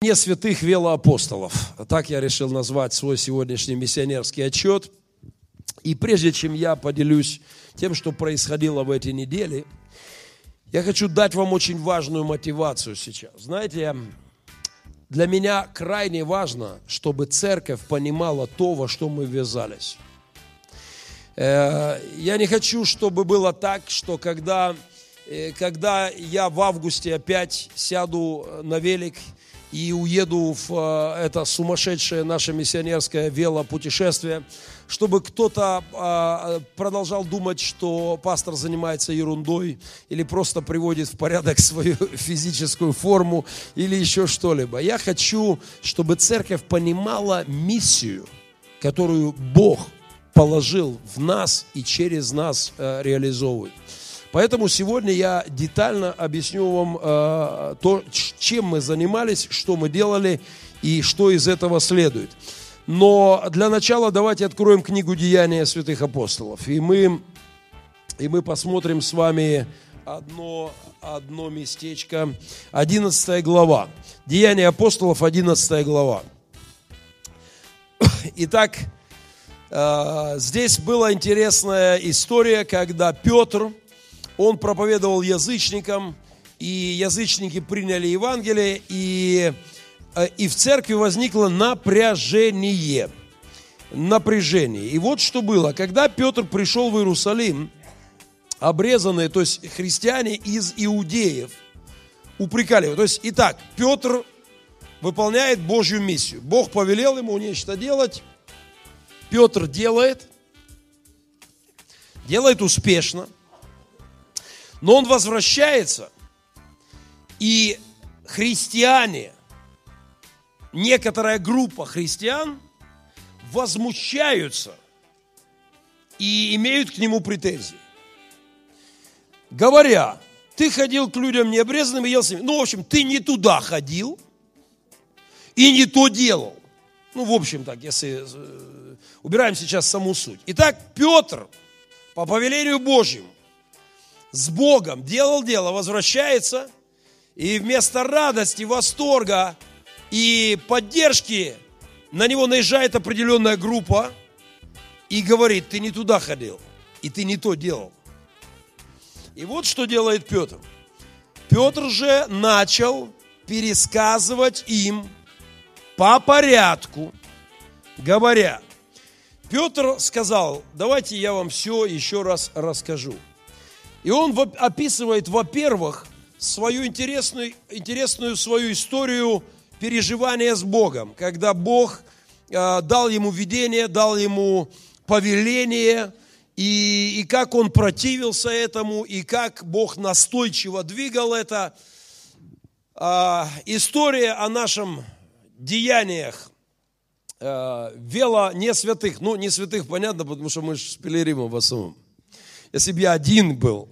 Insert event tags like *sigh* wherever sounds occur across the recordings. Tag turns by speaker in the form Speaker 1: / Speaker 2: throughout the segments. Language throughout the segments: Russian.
Speaker 1: не святых велоапостолов. Так я решил назвать свой сегодняшний миссионерский отчет. И прежде чем я поделюсь тем, что происходило в эти недели, я хочу дать вам очень важную мотивацию сейчас. Знаете, для меня крайне важно, чтобы церковь понимала то, во что мы ввязались. Э, я не хочу, чтобы было так, что когда, э, когда я в августе опять сяду на велик и уеду в э, это сумасшедшее наше миссионерское велопутешествие, чтобы кто-то э, продолжал думать, что пастор занимается ерундой или просто приводит в порядок *laughs* свою физическую форму или еще что-либо. Я хочу, чтобы церковь понимала миссию, которую Бог положил в нас и через нас э, реализовывает. Поэтому сегодня я детально объясню вам э, то, чем мы занимались, что мы делали и что из этого следует. Но для начала давайте откроем книгу Деяния святых апостолов. И мы, и мы посмотрим с вами одно, одно местечко. 11 глава. Деяния апостолов, 11 глава. *coughs* Итак, э, здесь была интересная история, когда Петр он проповедовал язычникам, и язычники приняли Евангелие, и, э, и в церкви возникло напряжение. Напряжение. И вот что было. Когда Петр пришел в Иерусалим, обрезанные, то есть христиане из иудеев, упрекали его. То есть, итак, Петр выполняет Божью миссию. Бог повелел ему нечто делать. Петр делает, делает успешно – но он возвращается, и христиане, некоторая группа христиан возмущаются и имеют к нему претензии. Говоря, ты ходил к людям необрезанным и ел с ними. Ну, в общем, ты не туда ходил и не то делал. Ну, в общем так, если э, убираем сейчас саму суть. Итак, Петр по повелению Божьему с Богом, делал дело, возвращается, и вместо радости, восторга и поддержки на него наезжает определенная группа и говорит, ты не туда ходил, и ты не то делал. И вот что делает Петр. Петр же начал пересказывать им по порядку, говоря, Петр сказал, давайте я вам все еще раз расскажу. И он описывает, во-первых, свою интересную, интересную свою историю переживания с Богом, когда Бог э, дал ему видение, дал ему повеление, и, и как он противился этому, и как Бог настойчиво двигал это. Э, история о нашем деяниях э, вело не святых, ну не святых, понятно, потому что мы же с Пелеримом в основном если бы я один был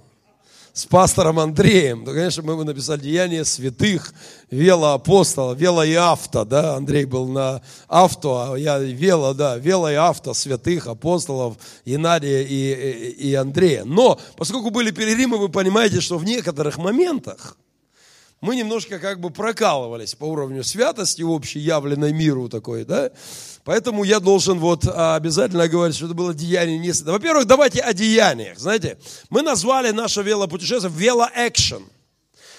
Speaker 1: с пастором Андреем, то, конечно, мы бы написали «Деяния святых», «Вело апостола», «Вело и авто», да, Андрей был на авто, а я «Вело», да, «Вело и авто» святых апостолов Геннадия и, и, и Андрея. Но, поскольку были переримы, вы понимаете, что в некоторых моментах мы немножко как бы прокалывались по уровню святости общей, явленной миру такой, да, Поэтому я должен вот а, обязательно говорить, что это было деяние не... Во-первых, давайте о деяниях. Знаете, мы назвали наше велопутешествие велоэкшн.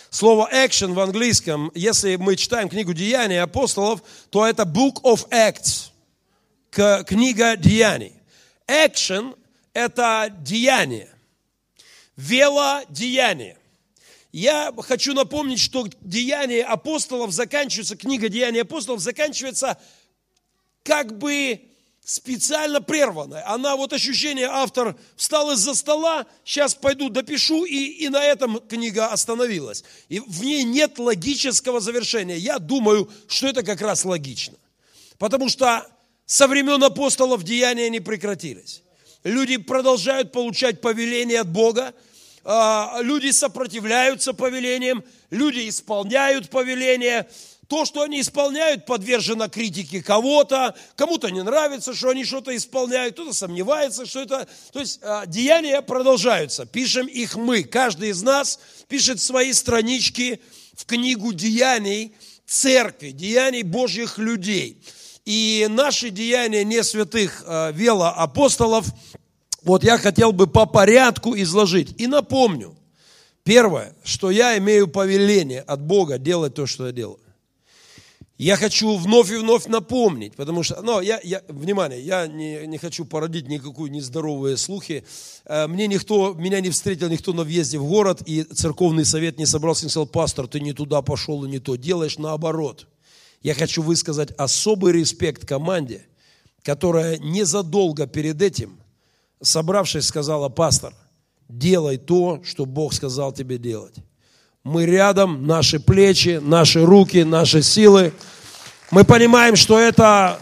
Speaker 1: Слово action в английском, если мы читаем книгу Деяний апостолов, то это Book of Acts, книга деяний. Action – это деяние, велодеяние. Я хочу напомнить, что деяние апостолов заканчивается, книга деяний апостолов заканчивается как бы специально прерванная. Она, вот ощущение, автор встал из-за стола, сейчас пойду допишу, и, и на этом книга остановилась. И в ней нет логического завершения. Я думаю, что это как раз логично. Потому что со времен апостолов деяния не прекратились. Люди продолжают получать повеление от Бога, а, люди сопротивляются повелениям, люди исполняют повеления, то, что они исполняют, подвержено критике кого-то, кому-то не нравится, что они что-то исполняют, кто-то сомневается, что это... То есть а, деяния продолжаются, пишем их мы. Каждый из нас пишет свои странички в книгу деяний, церкви, деяний Божьих людей. И наши деяния не святых э, велоапостолов, вот я хотел бы по порядку изложить. И напомню, первое, что я имею повеление от Бога делать то, что я делаю. Я хочу вновь и вновь напомнить, потому что, ну, я, я, внимание, я не, не хочу породить никакую нездоровые слухи. Э, мне никто, меня не встретил никто на въезде в город, и церковный совет не собрался и сказал, пастор, ты не туда пошел и не то делаешь, наоборот. Я хочу высказать особый респект команде, которая незадолго перед этим, собравшись, сказала, пастор, делай то, что Бог сказал тебе делать мы рядом, наши плечи, наши руки, наши силы. Мы понимаем, что это,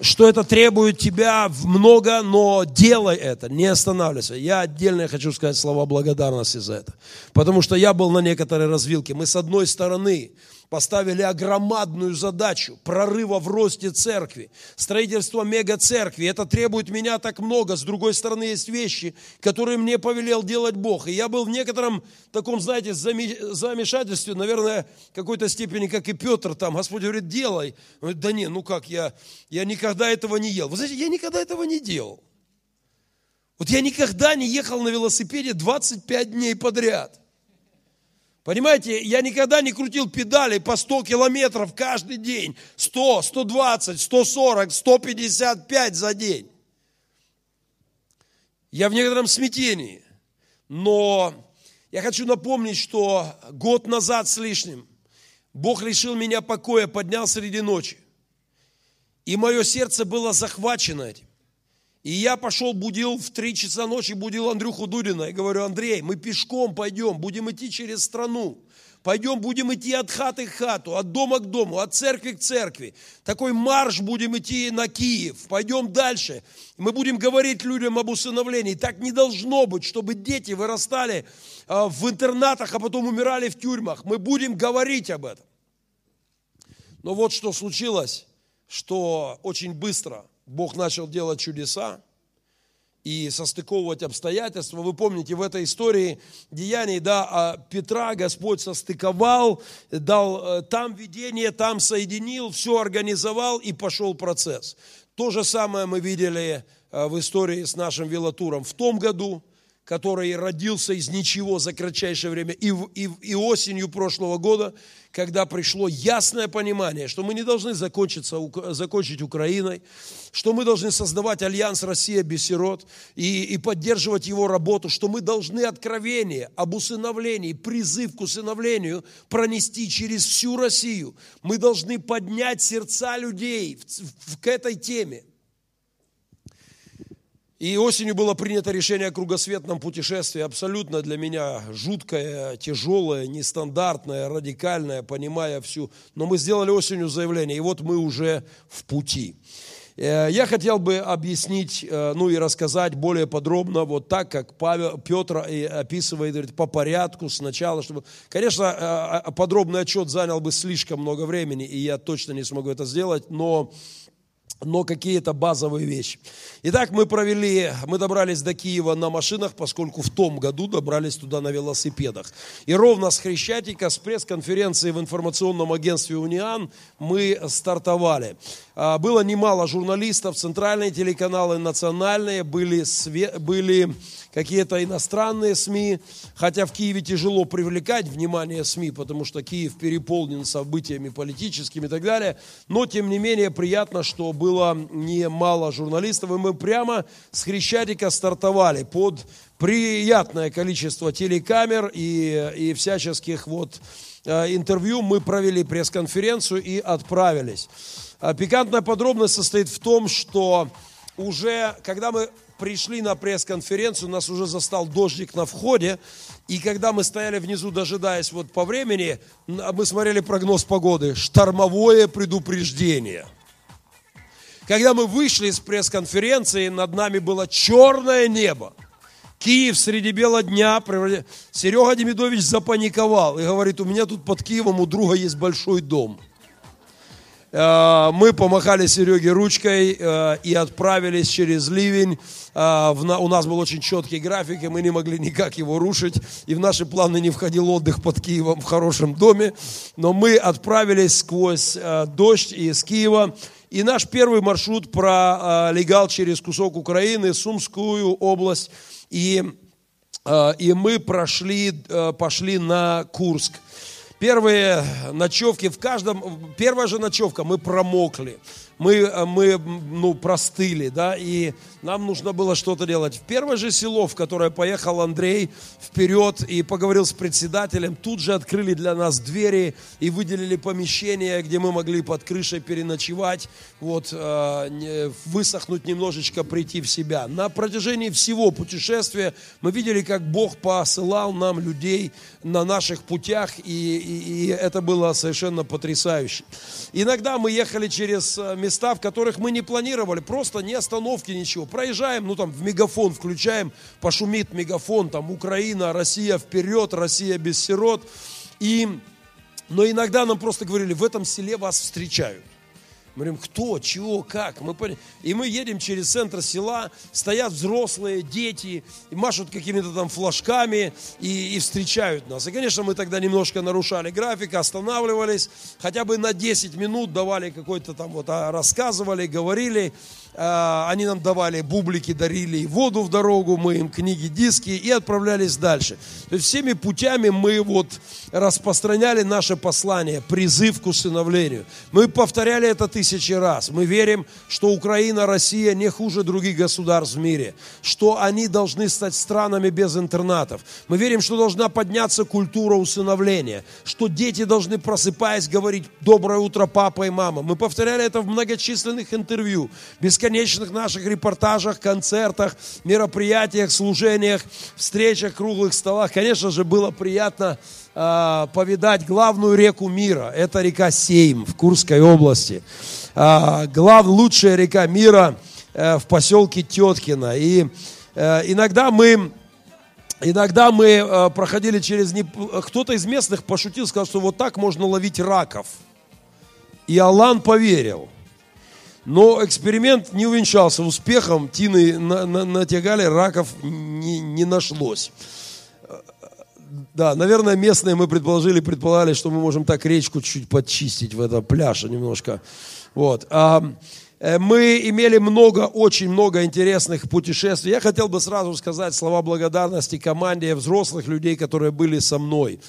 Speaker 1: что это требует тебя много, но делай это, не останавливайся. Я отдельно хочу сказать слова благодарности за это. Потому что я был на некоторой развилке. Мы с одной стороны поставили огромадную задачу прорыва в росте церкви, строительства мега-церкви. Это требует меня так много. С другой стороны, есть вещи, которые мне повелел делать Бог. И я был в некотором таком, знаете, замешательстве, наверное, какой-то степени, как и Петр там. Господь говорит, делай. Он говорит, да не, ну как, я, я никогда этого не ел. Вы знаете, я никогда этого не делал. Вот я никогда не ехал на велосипеде 25 дней подряд. Понимаете, я никогда не крутил педали по 100 километров каждый день. 100, 120, 140, 155 за день. Я в некотором смятении. Но я хочу напомнить, что год назад с лишним Бог лишил меня покоя, поднял среди ночи. И мое сердце было захвачено этим. И я пошел, будил в 3 часа ночи, будил Андрюху Дудина. И говорю, Андрей, мы пешком пойдем, будем идти через страну. Пойдем, будем идти от хаты к хату, от дома к дому, от церкви к церкви. Такой марш будем идти на Киев. Пойдем дальше. Мы будем говорить людям об усыновлении. Так не должно быть, чтобы дети вырастали а, в интернатах, а потом умирали в тюрьмах. Мы будем говорить об этом. Но вот что случилось, что очень быстро – Бог начал делать чудеса и состыковывать обстоятельства. Вы помните, в этой истории деяний, да, а Петра Господь состыковал, дал э, там видение, там соединил, все организовал и пошел процесс. То же самое мы видели э, в истории с нашим велотуром в том году, который родился из ничего за кратчайшее время, и, и, и осенью прошлого года, когда пришло ясное понимание, что мы не должны закончиться, закончить Украиной, что мы должны создавать альянс Россия без сирот и, и поддерживать его работу, что мы должны откровение об усыновлении, призыв к усыновлению пронести через всю Россию. Мы должны поднять сердца людей в, в, к этой теме. И осенью было принято решение о кругосветном путешествии, абсолютно для меня жуткое, тяжелое, нестандартное, радикальное, понимая всю. Но мы сделали осенью заявление, и вот мы уже в пути. Э, я хотел бы объяснить, э, ну и рассказать более подробно, вот так, как Павел, Петр описывает, говорит, по порядку сначала, чтобы... Конечно, э, подробный отчет занял бы слишком много времени, и я точно не смогу это сделать, но но какие-то базовые вещи. Итак, мы провели, мы добрались до Киева на машинах, поскольку в том году добрались туда на велосипедах. И ровно с Хрещатика, с пресс-конференции в информационном агентстве «Униан» мы стартовали. А, было немало журналистов, центральные телеканалы, национальные, были, были какие-то иностранные СМИ, хотя в Киеве тяжело привлекать внимание СМИ, потому что Киев переполнен событиями политическими и так далее, но тем не менее приятно, что было немало журналистов, и мы прямо с Хрещатика стартовали под приятное количество телекамер и, и всяческих вот э, интервью. Мы провели пресс-конференцию и отправились. А пикантная подробность состоит в том, что уже, когда мы пришли на пресс-конференцию, нас уже застал дождик на входе, и когда мы стояли внизу, дожидаясь вот по времени, мы смотрели прогноз погоды, штормовое предупреждение. Когда мы вышли из пресс-конференции, над нами было черное небо. Киев среди бела дня. Серега Демидович запаниковал и говорит, у меня тут под Киевом у друга есть большой дом. Э, мы помахали Сереге ручкой э, и отправились через ливень. Э, у нас был очень четкий график, и мы не могли никак его рушить. И в наши планы не входил отдых под Киевом в хорошем доме. Но мы отправились сквозь дождь из Киева. И наш первый маршрут пролегал через кусок Украины, Сумскую область. И, и мы прошли, пошли на Курск первые ночевки, в каждом, первая же ночевка мы промокли мы, э, мы ну, простыли, да, и нам нужно было что-то делать. В первое же село, в которое поехал Андрей вперед и поговорил с председателем, тут же открыли для нас двери и выделили помещение, где мы могли под крышей переночевать, вот, э, высохнуть немножечко, прийти в себя. На протяжении всего путешествия мы видели, как Бог посылал нам людей на наших путях, и, и, это было совершенно потрясающе. Иногда мы ехали через места, э, места, в которых мы не планировали, просто не остановки, ничего. Проезжаем, ну там в мегафон включаем, пошумит мегафон, там Украина, Россия вперед, Россия без сирот. И, но иногда нам просто говорили, в этом селе вас встречают. Мы говорим, кто, чего, как. Мы поняли. И мы едем через центр села, стоят взрослые, дети, и машут какими-то там флажками и, и встречают нас. И, конечно, мы тогда немножко нарушали график, останавливались, хотя бы на 10 минут давали какой-то там вот, а, рассказывали, говорили. А, они нам давали бублики, дарили воду в дорогу, мы им книги, диски и отправлялись дальше. То есть всеми путями мы вот распространяли наше послание, призыв к усыновлению. Мы повторяли это тысячи раз. Мы верим, что Украина, Россия не хуже других государств в мире, что они должны стать странами без интернатов. Мы верим, что должна подняться культура усыновления, что дети должны, просыпаясь, говорить «Доброе утро, папа и мама». Мы повторяли это в многочисленных интервью, бесконечно бесконечных наших репортажах, концертах, мероприятиях, служениях, встречах, круглых столах. Конечно же, было приятно э, повидать главную реку мира. Это река Сейм в Курской области. Э, глав, лучшая река мира э, в поселке Теткино. И э, иногда мы Иногда мы э, проходили через... Кто-то из местных пошутил, сказал, что вот так можно ловить раков. И Алан поверил. Но эксперимент не увенчался успехом, тины на, на, натягали, раков не, не нашлось. Да, наверное, местные мы предположили, предполагали, что мы можем так речку чуть-чуть подчистить в этом пляже немножко. Вот. А, э, мы имели много, очень много интересных путешествий. Я хотел бы сразу сказать слова благодарности команде взрослых людей, которые были со мной.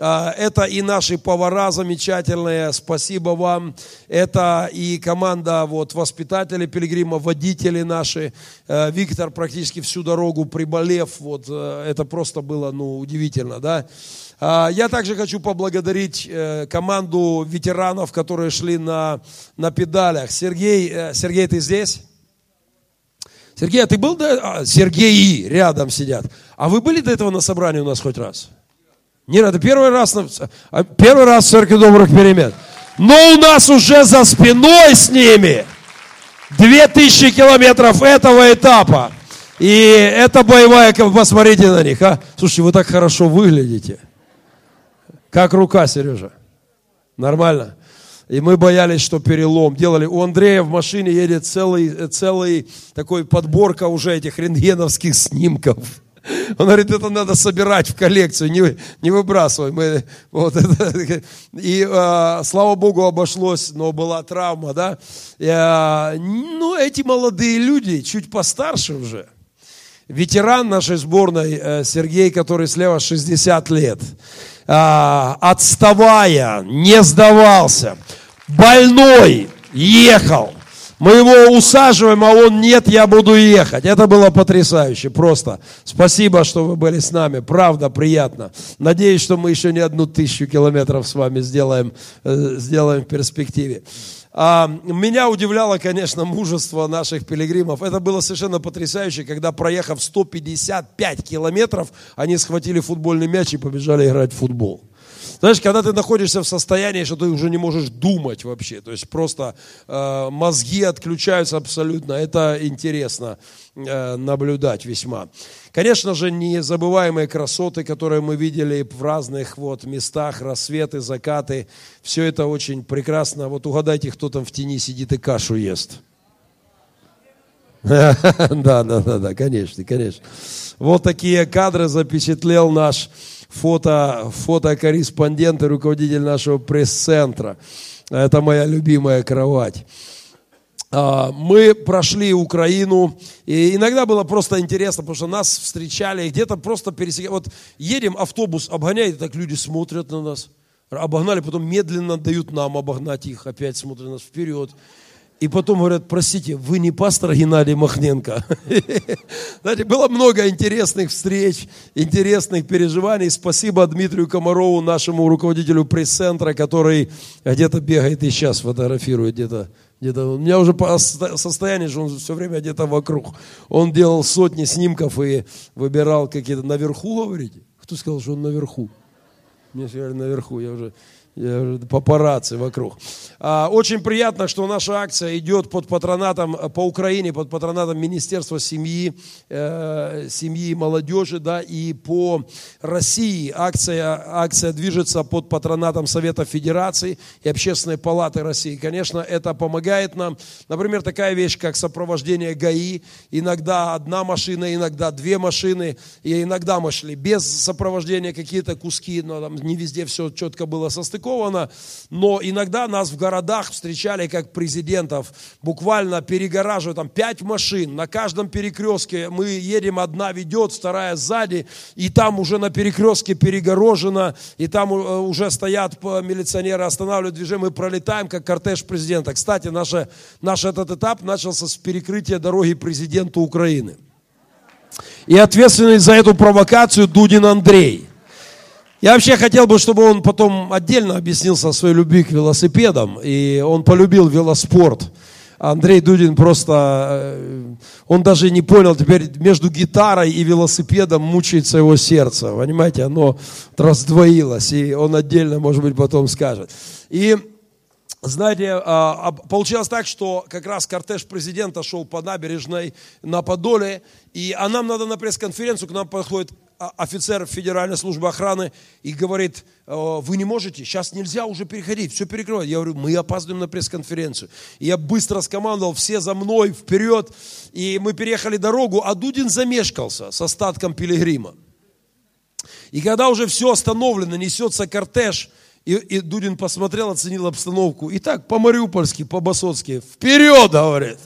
Speaker 1: А, это и наши повара замечательные, спасибо вам. Это и команда вот, воспитателей пилигрима, водители наши. Э, Виктор практически всю дорогу приболев, вот, э, это просто было ну, удивительно. Да? А, я также хочу поблагодарить э, команду ветеранов, которые шли на, на педалях. Сергей, Сергей, ты здесь? Сергей, а ты был до... А, Сергей рядом сидят. А вы были до этого на собрании у нас хоть раз? Не надо, первый раз, а, первый раз в церкви добрых перемен. Но у нас уже за спиной с ними две тысячи километров этого этапа. И это боевая, посмотрите на них, а. Слушайте, вы так хорошо выглядите. Как рука, Сережа? Нормально? И мы боялись, что перелом. Делали. У Андрея в машине едет целый, целый такой подборка уже этих рентгеновских снимков. Он говорит, это надо собирать в коллекцию, не, не выбрасывай. Мы, вот и э, слава Богу обошлось, но была травма, да. И, э, ну, эти молодые люди, чуть постарше уже, ветеран нашей сборной э, Сергей, который слева 60 лет, э, отставая, не сдавался, больной, ехал, мы его усаживаем, а он нет, я буду ехать. Это было потрясающе, просто. Спасибо, что вы были с нами, правда, приятно. Надеюсь, что мы еще не одну тысячу километров с вами сделаем, э, сделаем в перспективе. А, меня удивляло, конечно, мужество наших пилигримов. Это было совершенно потрясающе, когда, проехав 155 километров, они схватили футбольный мяч и побежали играть в футбол. Знаешь, когда ты находишься в состоянии, что ты уже не можешь думать вообще, то есть просто э, мозги отключаются абсолютно, это интересно э, наблюдать весьма. Конечно же, незабываемые красоты, которые мы видели в разных вот местах, рассветы, закаты, все это очень прекрасно. Вот угадайте, кто там в тени сидит и кашу ест. *laughs* Да, да, да, да, конечно, конечно. Вот такие кадры запечатлел наш фото, фотокорреспондент и руководитель нашего пресс-центра. Это моя любимая кровать. А, мы прошли Украину, и иногда было просто интересно, потому что нас встречали, где-то просто пересекали. Вот едем, автобус обгоняет, и так люди смотрят на нас. Обогнали, потом медленно дают нам обогнать их, опять смотрят нас вперед. И потом говорят, простите, вы не пастор Геннадий Махненко? *laughs* Знаете, было много интересных встреч, интересных переживаний. Спасибо Дмитрию Комарову, нашему руководителю пресс-центра, который где-то бегает и сейчас фотографирует где-то. Где-то, у меня уже по состоянию, что он все время где-то вокруг. Он делал сотни снимков и выбирал какие-то... Наверху, говорите? Кто сказал, что он наверху? Мне сказали, наверху. Я уже папарацци вокруг. А, очень приятно, что наша акция идет под патронатом по Украине, под патронатом Министерства семьи, э, семьи и молодежи, да, и по России акция, акция движется под патронатом Совета Федерации и Общественной палаты России. Конечно, это помогает нам. Например, такая вещь, как сопровождение ГАИ. Иногда одна машина, иногда две машины, и иногда мы шли без сопровождения какие-то куски, но там не везде все четко было состыковано опубликовано, но иногда нас в городах встречали как президентов, буквально перегораживают, там пять машин, на каждом перекрестке мы едем, одна ведет, вторая сзади, и там уже на перекрестке перегорожено, и там э, уже стоят милиционеры, останавливают движение, мы пролетаем как кортеж президента. Кстати, наш, наш этот этап начался с перекрытия дороги президенту Украины. И ответственный за эту провокацию Дудин Андрей. Я вообще хотел бы, чтобы он потом отдельно объяснился о своей любви к велосипедам. И он полюбил велоспорт. Андрей Дудин просто, э, он даже не понял, теперь между гитарой и велосипедом мучается его сердце. Понимаете, оно раздвоилось. И он отдельно, может быть, потом скажет. И знаете, а, а, получилось так, что как раз кортеж президента шел по набережной на Подоле, и а нам надо на пресс-конференцию, к нам подходит офицер Федеральной службы охраны и говорит, «Э, вы не можете, сейчас нельзя уже переходить, все перекрывать. Я говорю, мы опаздываем на пресс-конференцию. И я быстро скомандовал, все за мной, вперед. И мы переехали дорогу, а Дудин замешкался с остатком пилигрима. И когда уже все остановлено, несется кортеж, и, и Дудин посмотрел, оценил обстановку. И так по-мариупольски, по-басоцки, вперед, говорит.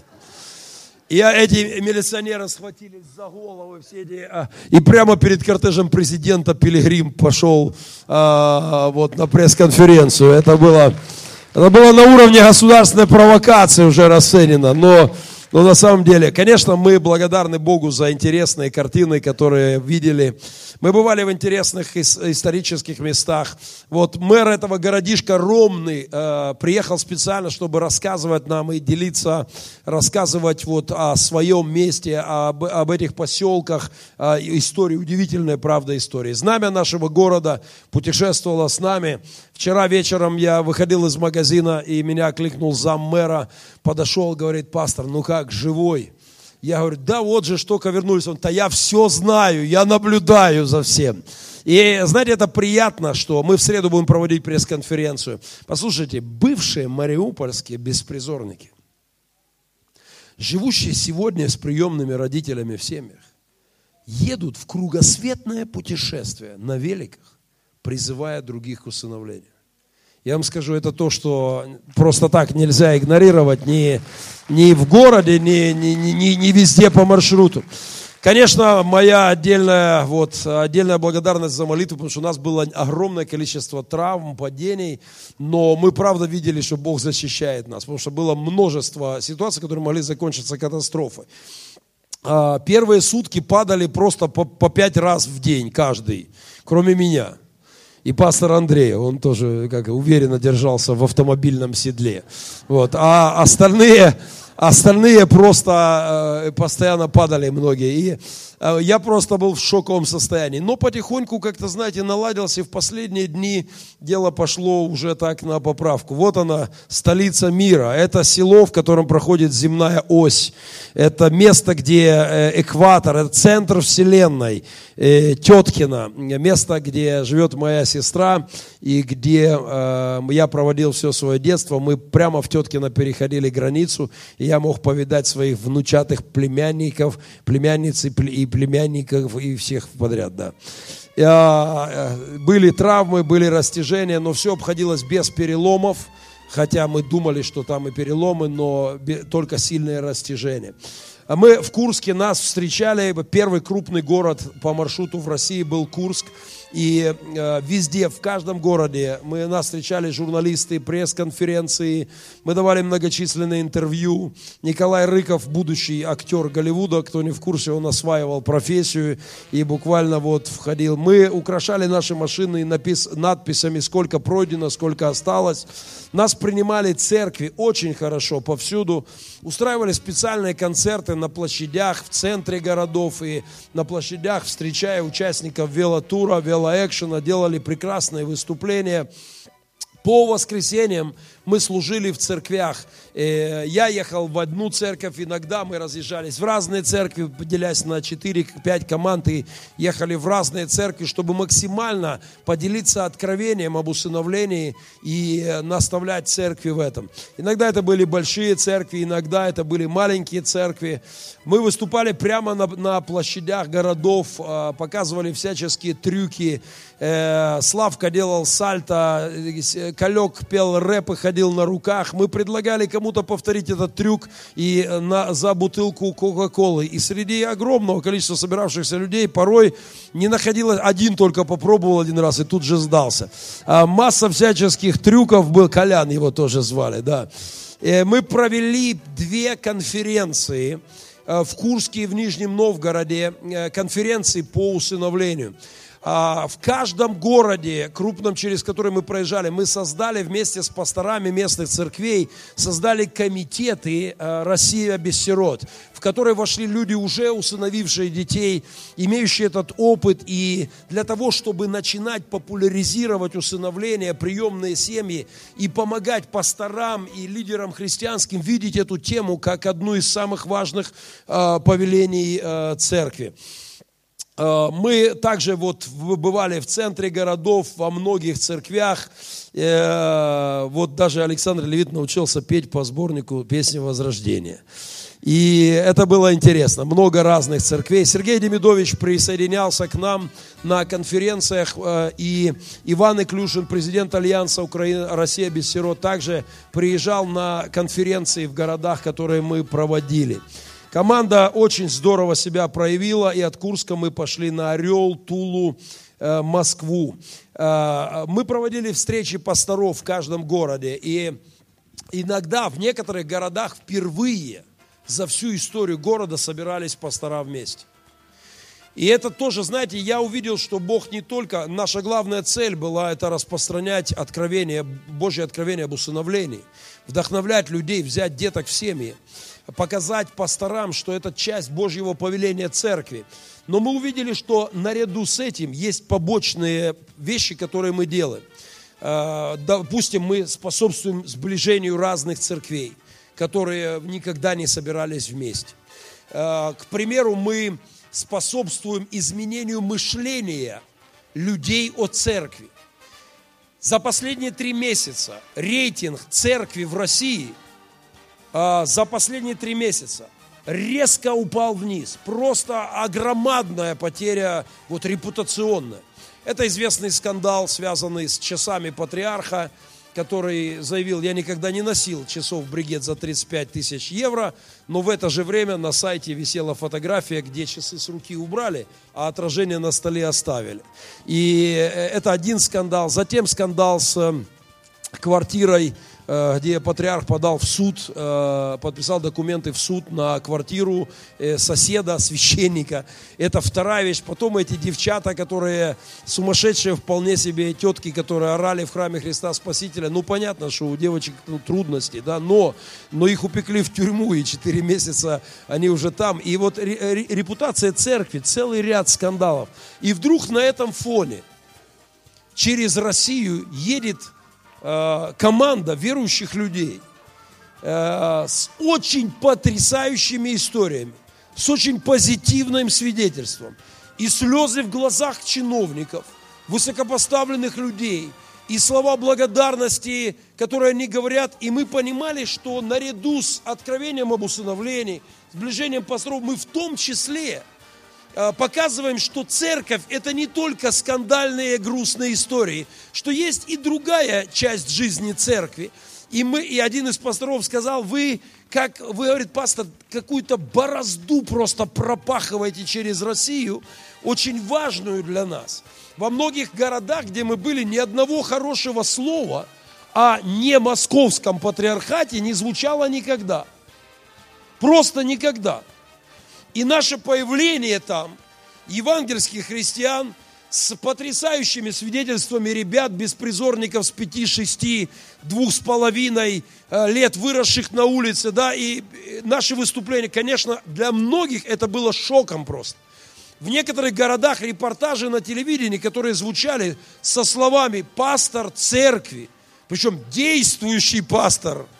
Speaker 1: И эти милиционеры схватились за голову, все эти, а, и прямо перед кортежем президента Пилигрим пошел а, вот на пресс-конференцию. Это было, это было на уровне государственной провокации уже расценено, но но на самом деле, конечно, мы благодарны Богу за интересные картины, которые видели. Мы бывали в интересных исторических местах. Вот мэр этого городишка Ромный э, приехал специально, чтобы рассказывать нам и делиться, рассказывать вот о своем месте, об, об этих поселках. Э, истории, удивительная правда истории. Знамя нашего города путешествовало с нами. Вчера вечером я выходил из магазина, и меня кликнул зам мэра, подошел, говорит, пастор, ну как, живой? Я говорю, да вот же, что вернулись. Он, то я все знаю, я наблюдаю за всем. И знаете, это приятно, что мы в среду будем проводить пресс-конференцию. Послушайте, бывшие мариупольские беспризорники, живущие сегодня с приемными родителями в семьях, едут в кругосветное путешествие на великах, призывая других к усыновлению. Я вам скажу, это то, что просто так нельзя игнорировать ни, ни в городе, ни, ни, ни, ни везде по маршруту. Конечно, моя отдельная, вот, отдельная благодарность за молитву, потому что у нас было огромное количество травм, падений, но мы правда видели, что Бог защищает нас, потому что было множество ситуаций, которые могли закончиться катастрофой. А, первые сутки падали просто по, по пять раз в день каждый, кроме меня и пастор Андрей, он тоже как уверенно держался в автомобильном седле. Вот. А остальные, остальные просто э, постоянно падали многие. И я просто был в шоковом состоянии. Но потихоньку, как-то, знаете, наладился, и в последние дни дело пошло уже так на поправку. Вот она, столица мира. Это село, в котором проходит земная ось. Это место, где э, экватор, это центр вселенной. Э, Теткина, место, где живет моя сестра, и где я проводил все свое детство. Мы прямо в Теткино переходили границу, и я мог повидать своих внучатых племянников, племянниц и племянников и всех подряд, да. Э, были травмы, были растяжения, но все обходилось без переломов, хотя мы думали, что там и переломы, но только сильные растяжения. А мы в Курске нас встречали, первый крупный город по маршруту в России был Курск. И э, везде, в каждом городе мы, нас встречали журналисты, пресс-конференции, мы давали многочисленные интервью. Николай Рыков, будущий актер Голливуда, кто не в курсе, он осваивал профессию и буквально вот входил. Мы украшали наши машины напис, надписями, сколько пройдено, сколько осталось. Нас принимали церкви очень хорошо повсюду. Устраивали специальные концерты на площадях, в центре городов и на площадях, встречая участников велотура, велоэкшена, делали прекрасные выступления. По воскресеньям мы служили в церквях. Э, я ехал в одну церковь, иногда мы разъезжались в разные церкви, поделяясь на 4-5 команд и ехали в разные церкви, чтобы максимально поделиться откровением об усыновлении и э, наставлять церкви в этом. Иногда это были большие церкви, иногда это были маленькие церкви. Мы выступали прямо на, на площадях городов, э, показывали всяческие трюки. Славка делал сальто, Калек пел рэп и ходил на руках. Мы предлагали кому-то повторить этот трюк и э, на, за бутылку Кока-Колы. И среди огромного количества собиравшихся людей порой не находилось, один только попробовал один раз и тут же сдался. А масса всяческих трюков был, Колян его тоже звали, да. И э, мы провели две конференции э, в Курске и в Нижнем Новгороде, конференции по усыновлению. А, в каждом городе, крупном, через который мы проезжали, мы создали вместе с пасторами местных церквей, создали комитеты а, «Россия без сирот», в которые вошли люди, уже усыновившие детей, имеющие этот опыт. И для того, чтобы начинать популяризировать усыновление, приемные семьи и помогать пасторам и лидерам христианским видеть эту тему как одну из самых важных а, повелений церкви. Э, мы также вот бывали в центре городов, во многих церквях. Э, вот даже Александр Левит научился петь по сборнику песни Возрождения. И это было интересно. Много разных церквей. Сергей Демидович присоединялся к нам на конференциях. Э, и Иван Иклюшин, президент Альянса Украина, Россия без сирот, также приезжал на конференции в городах, которые мы проводили. Команда очень здорово себя проявила, и от Курска мы пошли на Орел, Тулу, э, Москву. Э, мы проводили встречи пасторов в каждом городе, и иногда в некоторых городах впервые за всю историю города собирались пастора вместе. И это тоже, знаете, я увидел, что Бог не только, наша главная цель была это распространять откровение, Божье откровение об усыновлении, вдохновлять людей, взять деток в семьи показать пасторам, что это часть Божьего повеления церкви. Но мы увидели, что наряду с этим есть побочные вещи, которые мы делаем. А, допустим, мы способствуем сближению разных церквей, которые никогда не собирались вместе. А, к примеру, мы способствуем изменению мышления людей о церкви. За последние три месяца рейтинг церкви в России за последние три месяца резко упал вниз. Просто огромадная потеря вот репутационная. Это известный скандал, связанный с часами патриарха, который заявил, я никогда не носил часов бригет за 35 тысяч евро, но в это же время на сайте висела фотография, где часы с руки убрали, а отражение на столе оставили. И э, это один скандал. Затем скандал с квартирой Э, где патриарх подал в суд, э, подписал документы в суд на квартиру э, соседа, *laughs* священника. Это вторая вещь. Потом эти девчата, которые сумасшедшие вполне себе, тетки, которые орали в храме Христа Спасителя. Ну, понятно, что у девочек ну, трудности, да, но, но их упекли в тюрьму, и 4 месяца они уже там. И вот репутация церкви, целый ряд скандалов. И вдруг на этом фоне через Россию едет Э, команда верующих людей э, с очень потрясающими историями, с очень позитивным свидетельством. И слезы в глазах чиновников, высокопоставленных людей, и слова благодарности, которые они говорят. И мы понимали, что наряду с откровением об усыновлении, сближением пасторов, мы в том числе – Э, показываем, что церковь – это не только скандальные грустные истории, что есть и другая часть жизни церкви. И, мы, и один из пасторов сказал, вы, как, вы, говорит, пастор, какую-то борозду просто пропахиваете через Россию, очень важную для нас. Во многих городах, где мы были, ни одного хорошего слова о не московском патриархате не звучало никогда. Просто никогда. И наше появление там, евангельских христиан, с потрясающими свидетельствами ребят, беспризорников с пяти, шести, двух с половиной э, лет, выросших на улице, да, и наши выступления, конечно, для многих это было шоком просто. В некоторых городах репортажи на телевидении, которые звучали со словами «пастор церкви», причем действующий пастор –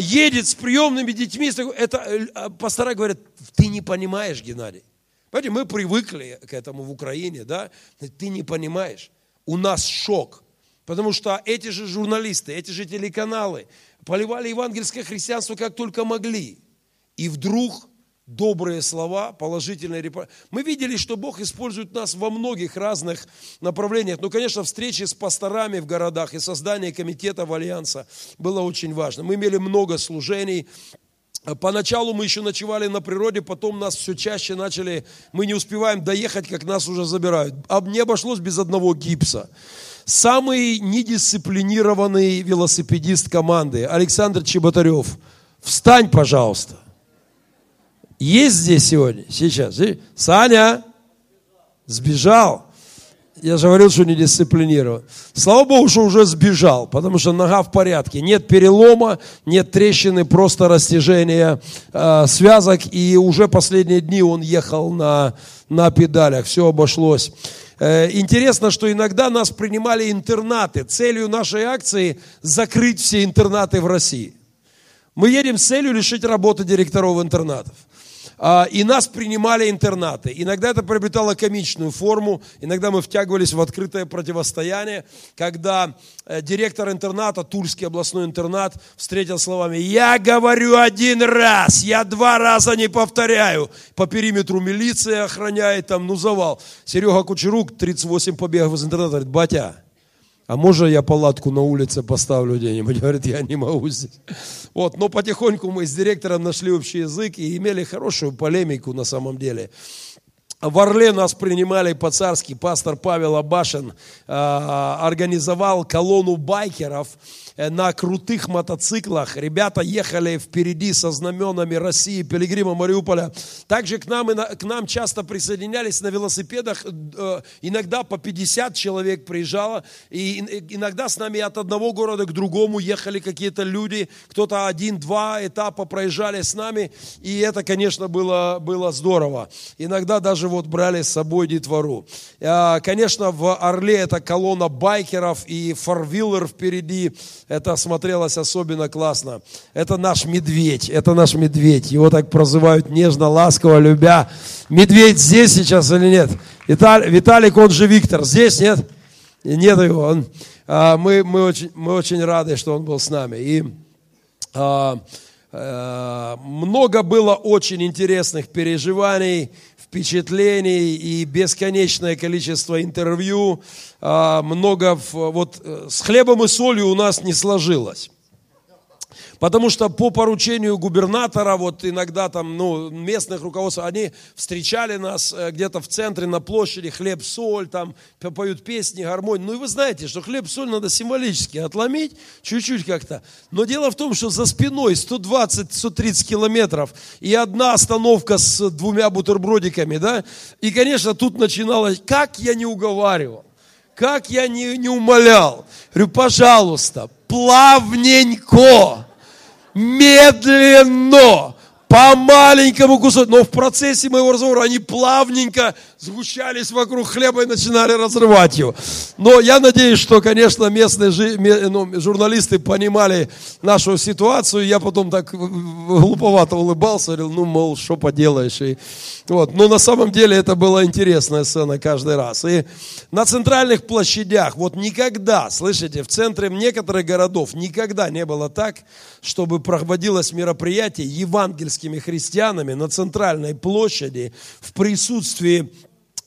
Speaker 1: едет с приемными детьми, это э, а, пастора говорят, ты не понимаешь, Геннадий. Понимаете, мы привыкли к этому в Украине, да? Ты не понимаешь. У нас шок. Потому что эти же журналисты, эти же телеканалы поливали евангельское христианство как только могли. И вдруг добрые слова, положительные репортажи. Мы видели, что Бог использует нас во многих разных направлениях. Ну, конечно, встречи с пасторами в городах и создание комитета в Альянса было очень важно. Мы имели много служений. Поначалу мы еще ночевали на природе, потом нас все чаще начали, мы не успеваем доехать, как нас уже забирают. А не обошлось без одного гипса. Самый недисциплинированный велосипедист команды, Александр Чеботарев. Встань, пожалуйста. Есть здесь сегодня? Сейчас. Саня сбежал. Я же говорил, что не дисциплинирован. Слава Богу, что уже сбежал, потому что нога в порядке. Нет перелома, нет трещины, просто растяжение э, связок. И уже последние дни он ехал на, на педалях. Все обошлось. Э, интересно, что иногда нас принимали интернаты. Целью нашей акции закрыть все интернаты в России. Мы едем с целью лишить работы директоров интернатов. А, и нас принимали интернаты. Иногда это приобретало комичную форму, иногда мы втягивались в открытое противостояние, когда э, директор интерната, Тульский областной интернат, встретил словами, я говорю один раз, я два раза не повторяю. По периметру милиция охраняет там, ну завал. Серега Кучерук, 38 побегов из интерната, говорит, батя, а можно я палатку на улице поставлю где-нибудь? *laughs* Говорит, я не могу здесь. Вот, но потихоньку мы с директором нашли общий язык и имели хорошую полемику на самом деле. В Орле нас принимали по-царски. Пастор Павел Абашин э, организовал колонну байкеров, на крутых мотоциклах. Ребята ехали впереди со знаменами России, Пилигрима Мариуполя. Также к нам, к нам часто присоединялись на велосипедах. Э, иногда по 50 человек приезжало. И иногда с нами от одного города к другому ехали какие-то люди. Кто-то один-два этапа проезжали с нами. И это, конечно, было, было здорово. Иногда даже вот брали с собой детвору. Э, конечно, в Орле это колонна байкеров и форвиллер впереди это смотрелось особенно классно. Это наш медведь, это наш медведь. Его так прозывают нежно, ласково, любя. Медведь здесь сейчас или нет? Виталий, Виталик, он же Виктор, здесь нет? Нет его. Он, а, мы, мы, очень, мы очень рады, что он был с нами. И а, а, много было очень интересных переживаний впечатлений и бесконечное количество интервью. А, много, вот э, с хлебом и солью у нас не сложилось. Потому что по поручению губернатора, вот иногда там, ну, местных руководств, они встречали нас э, где-то в центре, на площади, хлеб, соль, там, поют песни, гармонь. Ну, и вы знаете, что хлеб, соль надо символически отломить, чуть-чуть как-то. Но дело в том, что за спиной 120-130 километров и одна остановка с двумя бутербродиками, да, и, конечно, тут начиналось, как я не уговаривал, как я не, не умолял. Говорю, пожалуйста, плавненько, медленно, по маленькому кусочку. Но в процессе моего разговора они плавненько сгущались вокруг хлеба и начинали разрывать его. Но я надеюсь, что, конечно, местные жи, ну, журналисты понимали нашу ситуацию. Я потом так глуповато улыбался, говорил, ну, мол, что поделаешь. И, вот. Но на самом деле это была интересная сцена каждый раз. И на центральных площадях, вот никогда, слышите, в центре некоторых городов никогда не было так, чтобы проводилось мероприятие евангельскими христианами на центральной площади в присутствии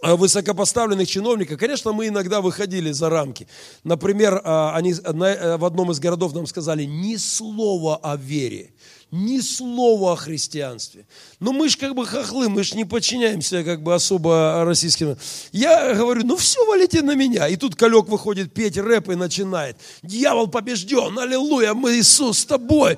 Speaker 1: высокопоставленных чиновников, конечно, мы иногда выходили за рамки. Например, э, они э, в одном из городов нам сказали ни слова о вере, ни слова о христианстве. Но мы же как бы хохлы, мы же не подчиняемся как бы особо российским. Я говорю, ну все, валите на меня. И тут Калек выходит петь рэп и начинает. Дьявол побежден, аллилуйя, мы Иисус с тобой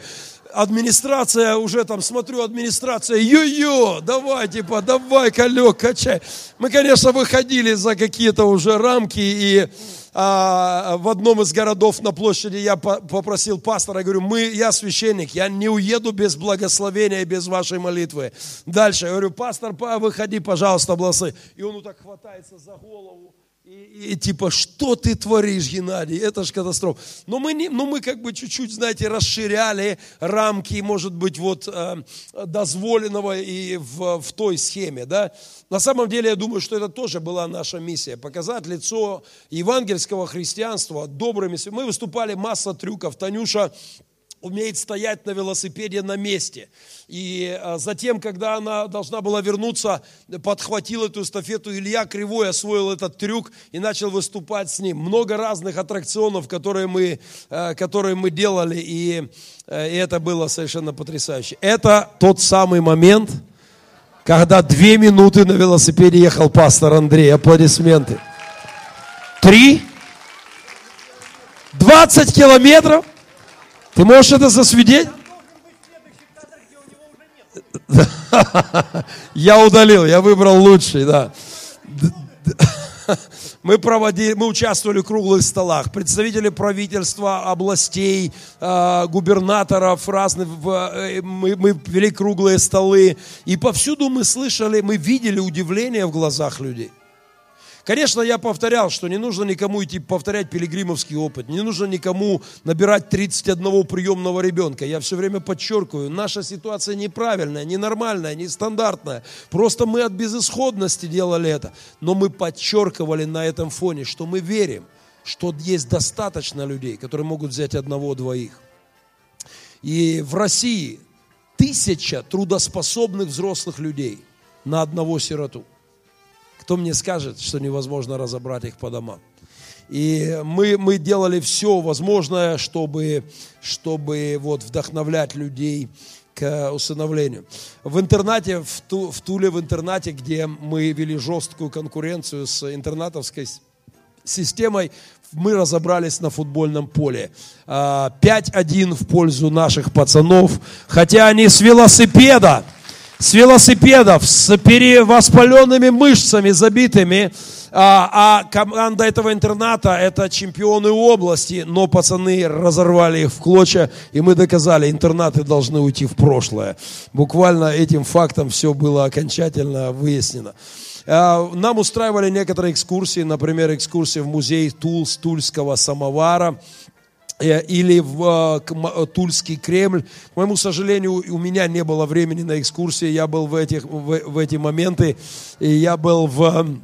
Speaker 1: администрация, уже там смотрю, администрация, ё-ё, давай, типа, давай, колек, качай. Мы, конечно, выходили за какие-то уже рамки, и а, в одном из городов на площади я попросил пастора, говорю, мы, я священник, я не уеду без благословения и без вашей молитвы. Дальше, я говорю, пастор, выходи, пожалуйста, благослови. И он вот так хватается за голову, и, и типа, что ты творишь, Геннадий? Это же катастрофа. Но мы, не, но мы как бы чуть-чуть, знаете, расширяли рамки, может быть, вот э, дозволенного и в, в той схеме, да. На самом деле, я думаю, что это тоже была наша миссия. Показать лицо евангельского христианства добрыми. Мы выступали масса трюков. Танюша умеет стоять на велосипеде на месте. И а, затем, когда она должна была вернуться, подхватил эту эстафету Илья Кривой, освоил этот трюк и начал выступать с ним. Много разных аттракционов, которые мы, а, которые мы делали, и, а, и это было совершенно потрясающе. Это тот самый момент, когда две минуты на велосипеде ехал пастор Андрей. Аплодисменты. Три? Двадцать километров? Ты можешь это засвидеть? *laughs* Я удалил, я выбрал лучший, да. *laughs* Мы проводили, мы участвовали в круглых столах. Представители правительства, областей, а, губернаторов разных, э, мы, мы вели круглые столы. И повсюду мы слышали, мы видели удивление в глазах людей. Конечно, я повторял, что не нужно никому идти повторять пилигримовский опыт, не нужно никому набирать 31 приемного ребенка. Я все время подчеркиваю, наша ситуация неправильная, ненормальная, нестандартная. Просто мы от безысходности делали это. Но мы подчеркивали на этом фоне, что мы верим, что есть достаточно людей, которые могут взять одного-двоих. И в России тысяча трудоспособных взрослых людей на одного сироту. Кто мне скажет, что невозможно разобрать их по домам? И мы, мы делали все возможное, чтобы, чтобы вот вдохновлять людей к усыновлению. В интернате, в, Ту, в Туле, в интернате, где мы вели жесткую конкуренцию с интернатовской системой, мы разобрались на футбольном поле. 5-1 а, в пользу наших пацанов, хотя они с велосипеда с велосипедов, с перевоспаленными мышцами забитыми, а, а команда этого интерната это чемпионы области, но пацаны разорвали их в клочья, и мы доказали, интернаты должны уйти в прошлое. Буквально этим фактом все было окончательно выяснено. А, нам устраивали некоторые экскурсии, например, экскурсии в музей Тулс, Тульского самовара, или в э, Тульский Кремль. К моему сожалению, у меня не было времени на экскурсии, я был в, этих, в, в эти моменты, и я был в,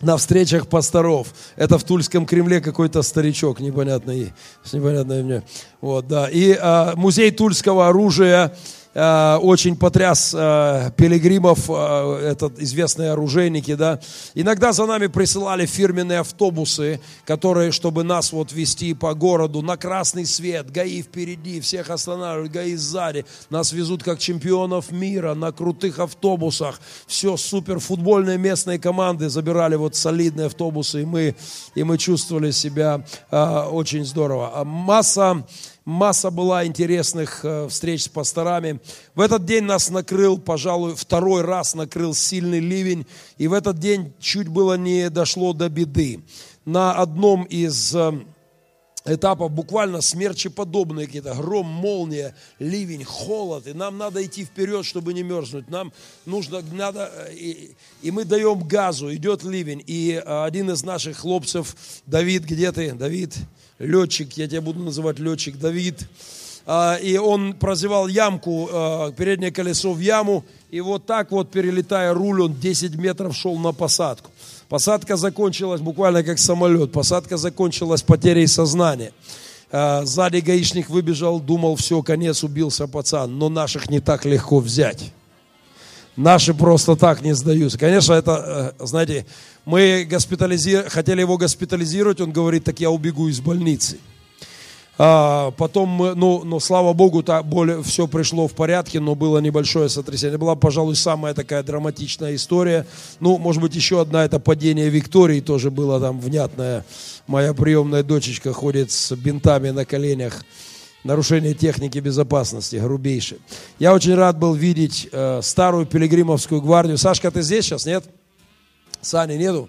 Speaker 1: на встречах пасторов. Это в Тульском Кремле какой-то старичок непонятный, с непонятным мне. Вот, да. И а, музей тульского оружия, Э, очень потряс э, пилигримов, э, этот известные оружейники, да. Иногда за нами присылали фирменные автобусы, которые, чтобы нас вот вести по городу на красный свет, ГАИ впереди, всех останавливают, ГАИ сзади. Нас везут как чемпионов мира на крутых автобусах. Все супер, футбольные местные команды забирали вот солидные автобусы, и мы, и мы чувствовали себя очень здорово. А масса Масса была интересных э, встреч с пасторами. В этот день нас накрыл, пожалуй, второй раз накрыл сильный ливень. И в этот день чуть было не дошло до беды. На одном из э, этапов буквально смерчеподобные какие-то, гром, молния, ливень, холод, и нам надо идти вперед, чтобы не мерзнуть, нам нужно, надо, э, и, и мы даем газу, идет ливень, и один из наших хлопцев, Давид, где ты, Давид, летчик, я тебя буду называть летчик Давид, а, и он прозевал ямку, а, переднее колесо в яму, и вот так вот, перелетая руль, он 10 метров шел на посадку. Посадка закончилась буквально как самолет, посадка закончилась потерей сознания. А, сзади гаишник выбежал, думал, все, конец, убился пацан, но наших не так легко взять. Наши просто так не сдаются. Конечно, это, э, знаете, мы госпитализи... хотели его госпитализировать, он говорит, так я убегу из больницы. А, потом, мы, ну, ну, слава Богу, так, более, все пришло в порядке, но было небольшое сотрясение. Была, пожалуй, самая такая драматичная история. Ну, может быть, еще одна, это падение Виктории, тоже было там внятное. Моя приемная дочечка ходит с бинтами на коленях. Нарушение техники безопасности, грубейшее. Я очень рад был видеть э, старую пилигримовскую гвардию. Сашка, ты здесь сейчас, нет? Сани нету.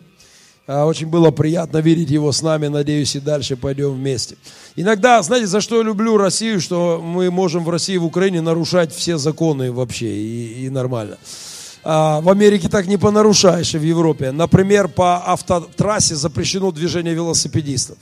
Speaker 1: А, очень было приятно видеть его с нами. Надеюсь, и дальше пойдем вместе. Иногда, знаете, за что я люблю Россию, что мы можем в России, в Украине нарушать все законы вообще, и, и нормально. А, в Америке так не понарушаешь, и в Европе. Например, по автотрассе запрещено движение велосипедистов.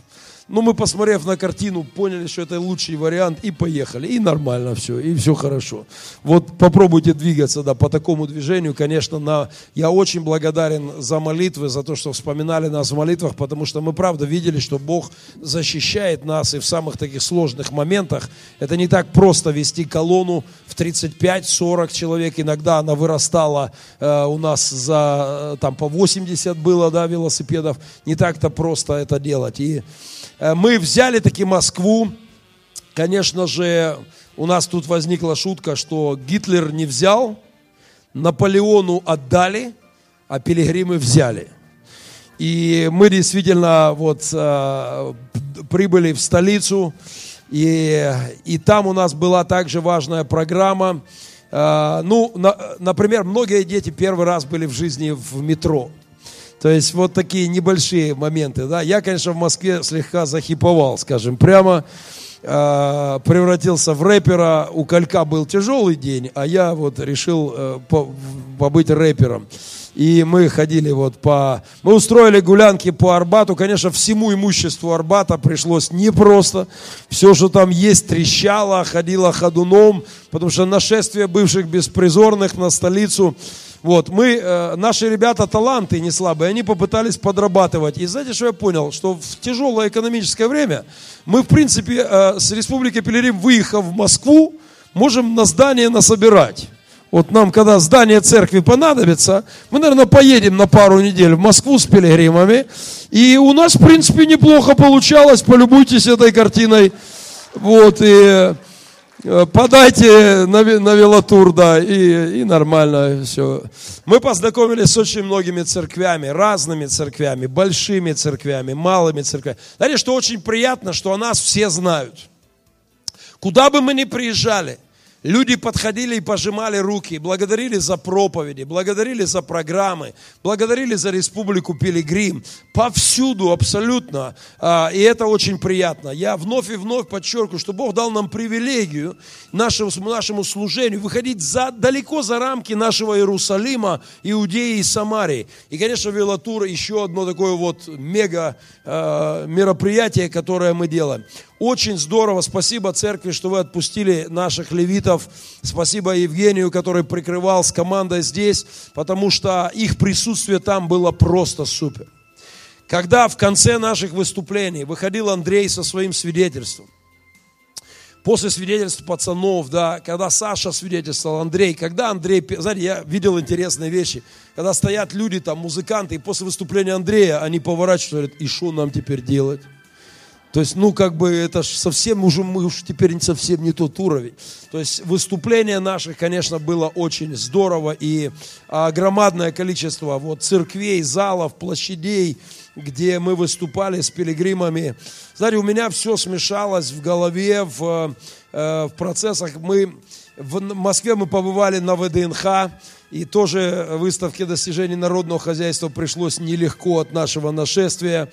Speaker 1: Но ну, мы, посмотрев на картину, поняли, что это лучший вариант и поехали. И нормально все, и все хорошо. Вот попробуйте двигаться да, по такому движению. Конечно, на... я очень благодарен за молитвы, за то, что вспоминали нас в молитвах, потому что мы правда видели, что Бог защищает нас и в самых таких сложных моментах. Это не так просто вести колонну в 35-40 человек. Иногда она вырастала э, у нас за, э, там по 80 было, да, велосипедов. Не так-то просто это делать. И мы взяли таки Москву. Конечно же, у нас тут возникла шутка, что Гитлер не взял, Наполеону отдали, а пилигримы взяли. И мы действительно вот э, прибыли в столицу, и, и там у нас была также важная программа. Э, ну, на, например, многие дети первый раз были в жизни в метро. То есть вот такие небольшие моменты. Да? Я, конечно, в Москве слегка захиповал, скажем, прямо э, превратился в рэпера. У Калька был тяжелый день, а я вот решил э, по, побыть рэпером. И мы ходили вот по... Мы устроили гулянки по Арбату. Конечно, всему имуществу Арбата пришлось непросто. Все, что там есть, трещало, ходило ходуном, потому что нашествие бывших беспризорных на столицу вот, мы, э, наши ребята таланты не слабые, они попытались подрабатывать. И знаете, что я понял? Что в тяжелое экономическое время мы, в принципе, э, с Республики Пелерим, выехав в Москву, можем на здание насобирать. Вот нам, когда здание церкви понадобится, мы, наверное, поедем на пару недель в Москву с пилигримами. И у нас, в принципе, неплохо получалось. Полюбуйтесь этой картиной. Вот, и подайте на, на велотур, да, и, и нормально все. Мы познакомились с очень многими церквями, разными церквями, большими церквями, малыми церквями. Знаете, что очень приятно, что о нас все знают. Куда бы мы ни приезжали – Люди подходили и пожимали руки, благодарили за проповеди, благодарили за программы, благодарили за Республику Пилигрим. Повсюду абсолютно. А, и это очень приятно. Я вновь и вновь подчеркиваю, что Бог дал нам привилегию нашему, нашему служению выходить за, далеко за рамки нашего Иерусалима, Иудеи и Самарии. И, конечно, Велатур еще одно такое вот мега а, мероприятие, которое мы делаем. Очень здорово. Спасибо церкви, что вы отпустили наших левитов. Спасибо Евгению, который прикрывал с командой здесь, потому что их присутствие там было просто супер. Когда в конце наших выступлений выходил Андрей со своим свидетельством, после свидетельств пацанов, да, когда Саша свидетельствовал, Андрей, когда Андрей, знаете, я видел интересные вещи, когда стоят люди, там, музыканты, и после выступления Андрея они поворачиваются и говорят, и что нам теперь делать? То есть, ну, как бы это ж совсем уже, мы уж теперь совсем не тот уровень. То есть, выступление наших, конечно, было очень здорово, и а, громадное количество вот церквей, залов, площадей, где мы выступали с пилигримами. Знаете, у меня все смешалось в голове, в, э, в процессах. Мы в Москве мы побывали на ВДНХ, и тоже выставке достижений народного хозяйства пришлось нелегко от нашего нашествия.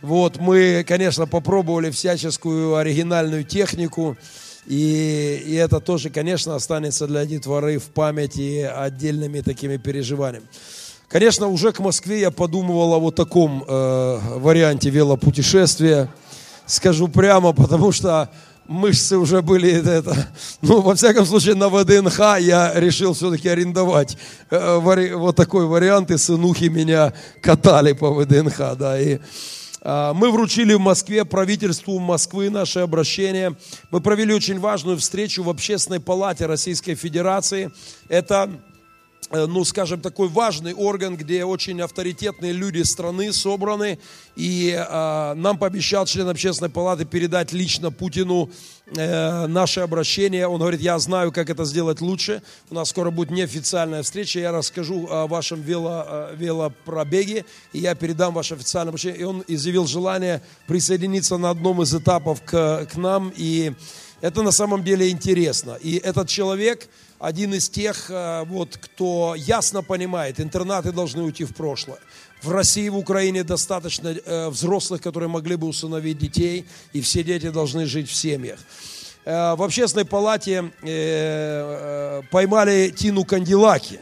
Speaker 1: Вот, мы, конечно, попробовали всяческую оригинальную технику, и, и это тоже, конечно, останется для детворы в памяти отдельными такими переживаниями. Конечно, уже к Москве я подумывал о вот таком э, варианте велопутешествия. Скажу прямо, потому что мышцы уже были, это, ну, во всяком случае, на ВДНХ я решил все-таки арендовать э, вари, вот такой вариант, и сынухи меня катали по ВДНХ, да, и мы вручили в Москве правительству Москвы наше обращение. Мы провели очень важную встречу в Общественной палате Российской Федерации. Это ну, скажем, такой важный орган, где очень авторитетные люди страны собраны, и э, нам пообещал член общественной палаты передать лично Путину э, наше обращение. Он говорит, я знаю, как это сделать лучше. У нас скоро будет неофициальная встреча, я расскажу о вашем вело, э, велопробеге, и я передам ваше официальное обращение. И он изъявил желание присоединиться на одном из этапов к, к нам, и это на самом деле интересно. И этот человек один из тех, э, вот, кто ясно понимает, интернаты должны уйти в прошлое. В России и в Украине достаточно э, взрослых, которые могли бы усыновить детей, и все дети должны жить в семьях. Э, в общественной палате поймали Тину Кандилаки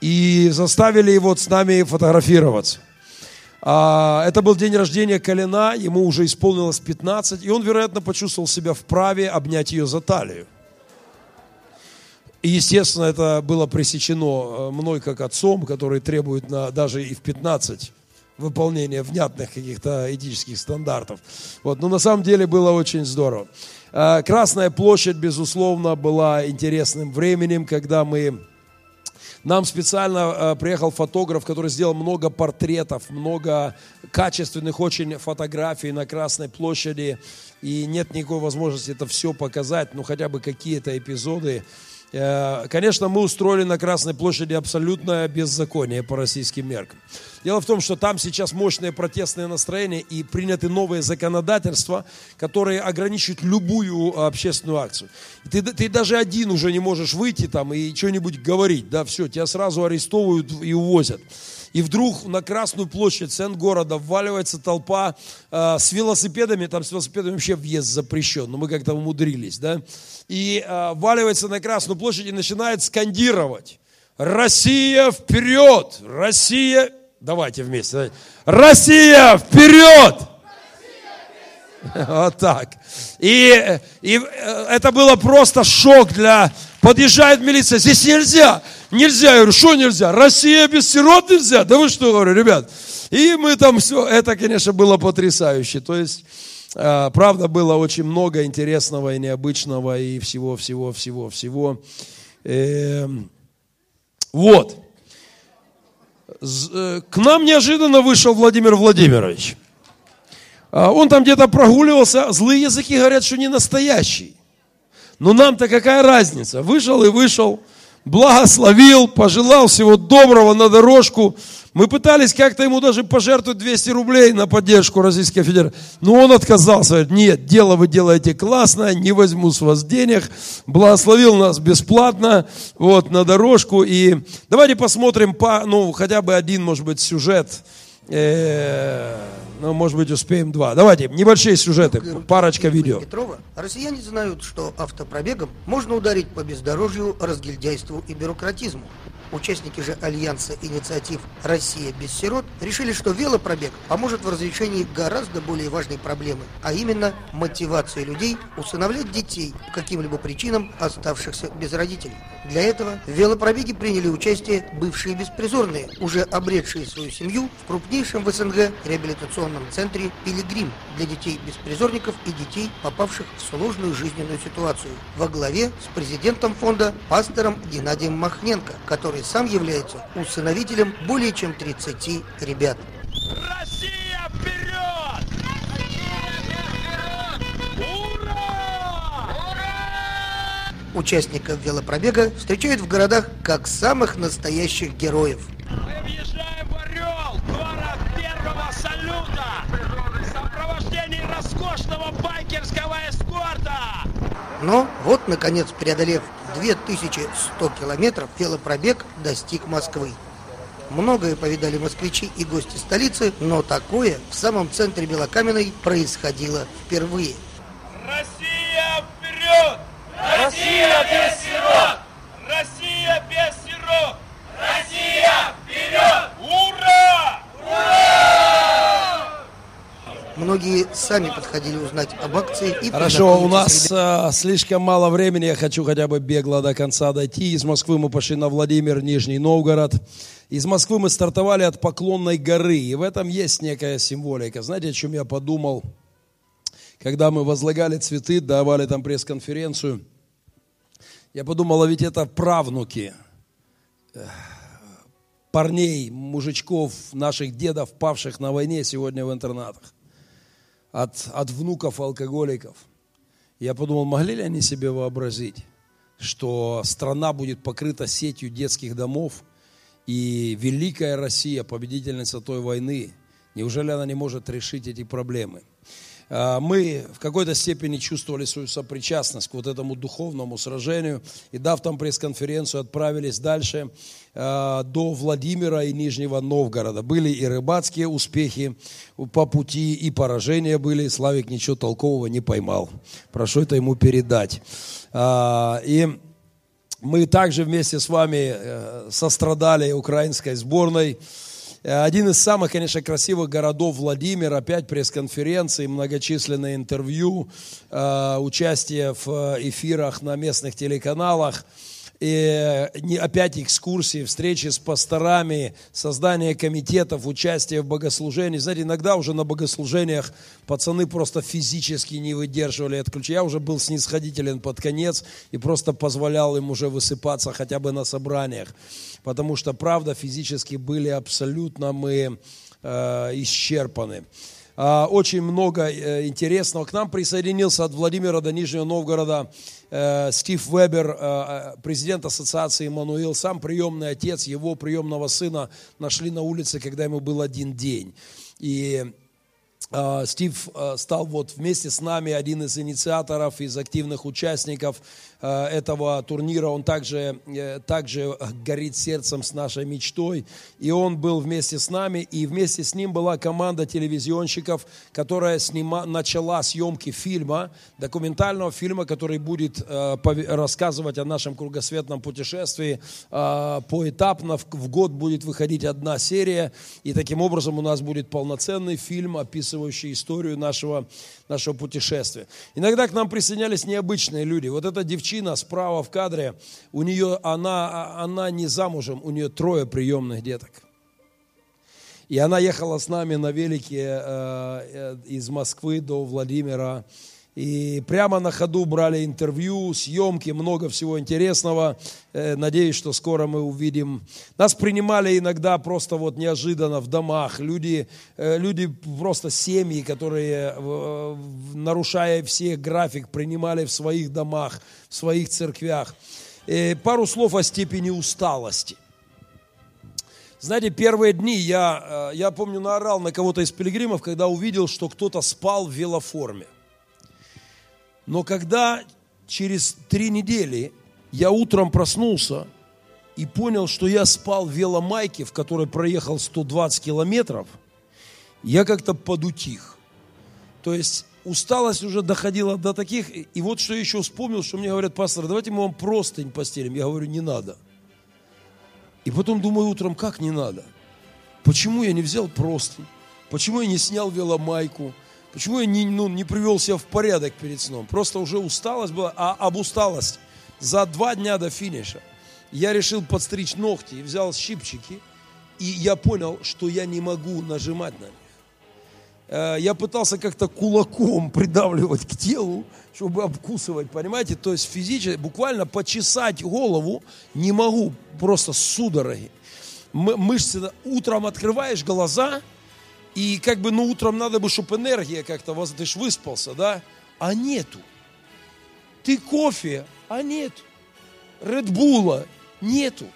Speaker 1: и заставили вот с нами фотографироваться. А, это был день рождения Калина, ему уже исполнилось 15, и он, вероятно, почувствовал себя вправе обнять ее за талию. И, естественно, это было пресечено э, мной как отцом, который требует на, даже и в 15 выполнения внятных каких-то этических стандартов. Вот. Но на самом деле было очень здорово. А, Красная площадь, безусловно, была интересным временем, когда мы нам специально э, приехал фотограф, который сделал много портретов, много качественных очень фотографий на Красной площади. И нет никакой возможности это все показать, ну хотя бы какие-то эпизоды. Э, конечно, мы устроили на Красной площади абсолютное беззаконие по российским меркам. Дело в том, что там сейчас мощные протестные настроения и приняты новые законодательства, которые ограничивают любую общественную акцию. Ты, ты даже один уже не можешь выйти там и что-нибудь говорить, да, все, тебя сразу арестовывают и увозят и вдруг на Красную площадь, центр города, вваливается толпа э, с велосипедами, там с велосипедами вообще въезд запрещен, но мы как-то умудрились, да, и э, вваливается на Красную площадь и начинает скандировать. Россия вперед! Россия... Давайте вместе. Россия вперед! Вот так. И, и э, это было просто шок для... Подъезжает милиция, здесь нельзя. Нельзя, я говорю, что нельзя? Россия без сирот нельзя? Да вы что, говорю, ребят? И мы там все, это, конечно, было потрясающе. То есть, э, правда, было очень много интересного и необычного, и всего, всего, всего, всего. Эм, вот. Э, к нам неожиданно вышел Владимир Владимирович. А он там где-то прогуливался, злые языки говорят, что не настоящий. Но нам-то какая разница? Вышел и вышел благословил, пожелал всего доброго на дорожку. Мы пытались как-то ему даже пожертвовать 200 рублей на поддержку Российской Федерации. Но он отказался. Говорит, нет, дело вы делаете классное, не возьму с вас денег. Благословил нас бесплатно вот, на дорожку. И давайте посмотрим, по, ну, хотя бы один, может быть, сюжет. Э, ну, может быть, успеем два. Давайте, небольшие сюжеты, парочка видео.
Speaker 2: Петрова. Россияне знают, что автопробегом можно ударить по бездорожью, разгильдяйству и бюрократизму. Участники же Альянса инициатив «Россия без сирот» решили, что велопробег поможет в разрешении гораздо более важной проблемы, а именно мотивации людей усыновлять детей по каким-либо причинам, оставшихся без родителей. Для этого в велопробеге приняли участие бывшие беспризорные, уже обретшие свою семью в крупнейшем в СНГ реабилитационном центре «Пилигрим» для детей-беспризорников и детей, попавших в сложную жизненную ситуацию, во главе с президентом фонда пастором Геннадием Махненко, который сам является усыновителем более чем 30 ребят.
Speaker 3: Россия вперед!
Speaker 2: Участников велопробега встречают в городах как самых настоящих героев.
Speaker 3: Мы въезжаем в Орел, город первого салюта! В сопровождении роскошного байкерского эскорта!
Speaker 2: Но вот, наконец, преодолев 2100 километров, велопробег достиг Москвы. Многое повидали москвичи и гости столицы, но такое в самом центре Белокаменной происходило впервые.
Speaker 3: Россия вперед! Россия без сирот! Россия без сирот! Россия вперед! Ура!
Speaker 2: Многие сами подходили узнать об акции и
Speaker 1: Хорошо, у нас э, слишком мало времени, я хочу хотя бы бегло до конца дойти. Из Москвы мы пошли на Владимир, Нижний Новгород. Из Москвы мы стартовали от Поклонной горы, и в этом есть некая символика. Знаете, о чем я подумал, когда мы возлагали цветы, давали там пресс-конференцию? Я подумал, а ведь это правнуки э, парней, мужичков, наших дедов, павших на войне сегодня в интернатах от, от внуков алкоголиков. Я подумал, могли ли они себе вообразить, что страна будет покрыта сетью детских домов, и великая Россия, победительница той войны, неужели она не может решить эти проблемы? А, Мы в какой-то степени чувствовали свою сопричастность к вот этому духовному сражению, и дав там пресс-конференцию, отправились дальше а, до Владимира и Нижнего Новгорода. Были и рыбацкие успехи по пути, и поражения были. Славик ничего толкового не поймал. Прошу это ему передать. А, И мы также вместе с вами э, сострадали украинской сборной. Э, Один из самых, конечно, красивых городов Владимир, опять пресс-конференции, многочисленные интервью, э, участие в э, эфирах на местных телеканалах. И не- опять экскурсии, встречи с пасторами, создание комитетов, участие в богослужении. Знаете, иногда уже на богослужениях пацаны просто физически не выдерживали отключения. Я уже был снисходителен под конец и просто позволял им уже высыпаться хотя бы на собраниях. Потому что, правда, физически были абсолютно мы э, исчерпаны. А, Очень много э, интересного. К нам присоединился от Владимира до Нижнего Новгорода э, Стив Вебер, э, президент ассоциации «Эммануил», сам приемный отец, его приемного сына нашли на улице, когда ему был один день. И Стив стал вот вместе с нами один из инициаторов, из активных участников этого турнира. Он также, э, также горит сердцем с нашей мечтой. И он был вместе с нами, и вместе с ним была команда телевизионщиков, которая снима, начала съемки фильма, документального фильма, который будет э, рассказывать о нашем кругосветном путешествии. Э, поэтапно в год будет выходить одна серия, и таким образом у нас будет полноценный фильм, описывающий историю нашего, нашего путешествия. Иногда к нам присоединялись необычные люди. Вот эта девчина справа в кадре, у нее, она, она не замужем, у нее трое приемных деток. И она ехала с нами на велике э, э, из Москвы до Владимира. И прямо на ходу брали интервью, съемки, много всего интересного. Э, Надеюсь, что скоро мы увидим. Нас принимали иногда просто вот неожиданно в домах. Люди, э, люди просто семьи, которые, э, нарушая все график, принимали в своих домах, в своих церквях. Э, Пару слов о степени усталости. Знаете, первые дни я, я помню, наорал на кого-то из пилигримов, когда увидел, что кто-то спал в велоформе. Но когда через три недели я утром проснулся и понял, что я спал в веломайке, в которой проехал 120 километров, я как-то подутих. То есть усталость уже доходила до таких. И вот что я еще вспомнил, что мне говорят, пастор, давайте мы вам простынь постелим. Я говорю, не надо. И потом думаю утром, как не надо? Почему я не взял просто? Почему я не снял веломайку? Почему я не, ну, не привел себя в порядок перед сном? Просто уже усталость была, а об усталость за два дня до финиша я решил подстричь ногти и взял щипчики, и я понял, что я не могу нажимать на них. Э, я пытался как-то кулаком *laughs* придавливать к телу, чтобы обкусывать, понимаете? То есть физически, буквально почесать голову не могу, просто судороги. Мышцы, утром открываешь глаза, и как бы, ну, утром надо бы, чтобы энергия как-то, ты ж выспался, да? А нету. Ты кофе, а нету. Редбула нету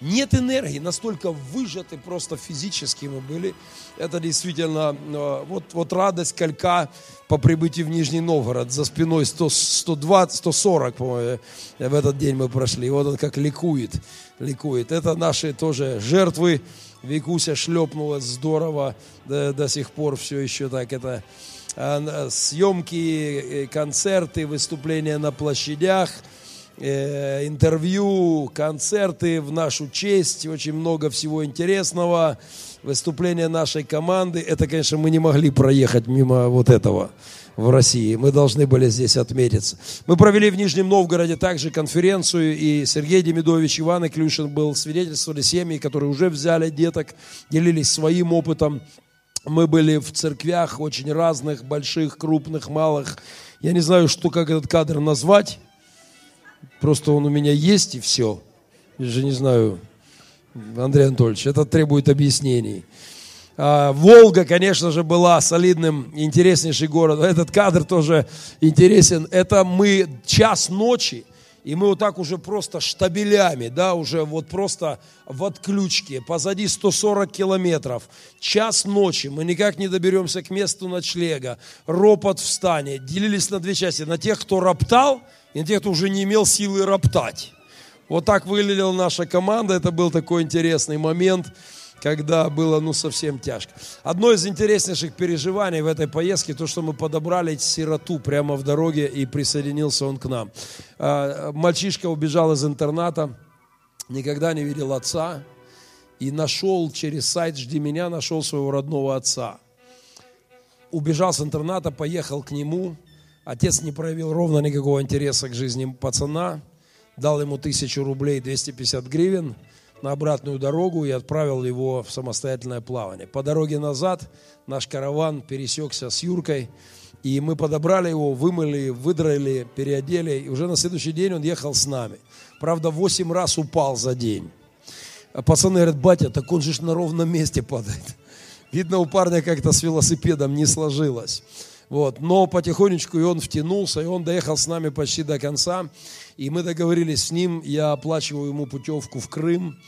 Speaker 1: нет энергии, настолько выжаты просто физически мы были. Это действительно, э, вот, вот радость калька по прибытии в Нижний Новгород. За спиной 100, 120, 140, по-моему, в этот день мы прошли. Вот он как ликует, ликует. Это наши тоже жертвы. Викуся шлепнулась здорово, до, до сих пор все еще так это а, съемки, э, концерты, выступления на площадях – Э, интервью, концерты в нашу честь, очень много всего интересного, выступления нашей команды. Это, конечно, мы не могли проехать мимо вот этого в России. Мы должны были здесь отметиться. Мы провели в Нижнем Новгороде также конференцию, и Сергей Демидович, Иван Иклюшин был, свидетельствовали семьи, которые уже взяли деток, делились своим опытом. Мы были в церквях очень разных, больших, крупных, малых. Я не знаю, что, как этот кадр назвать. Просто он у меня есть и все. Я же не знаю, Андрей Анатольевич, это требует объяснений. А, Волга, конечно же, была солидным, интереснейший город. Этот кадр тоже интересен. Это мы час ночи, и мы вот так уже просто штабелями, да, уже вот просто в отключке, позади 140 километров, час ночи, мы никак не доберемся к месту ночлега, ропот в делились на две части, на тех, кто роптал, и на тех, кто уже не имел силы роптать. Вот так выглядела наша команда, это был такой интересный момент, когда было ну совсем тяжко. Одно из интереснейших переживаний в этой поездке, то, что мы подобрали сироту прямо в дороге и присоединился он к нам. А, мальчишка убежал из интерната, никогда не видел отца и нашел через сайт «Жди меня», нашел своего родного отца. Убежал с интерната, поехал к нему – Отец не проявил ровно никакого интереса к жизни пацана, дал ему тысячу рублей, 250 гривен на обратную дорогу и отправил его в самостоятельное плавание. По дороге назад наш караван пересекся с Юркой, и мы подобрали его, вымыли, выдрали, переодели, и уже на следующий день он ехал с нами. Правда, 8 раз упал за день. А пацаны говорят, батя, так он же на ровном месте падает. Видно, у парня как-то с велосипедом не сложилось. Вот. Но потихонечку и он втянулся, и он доехал с нами почти до конца. И мы договорились с ним, я оплачиваю ему путевку в Крым.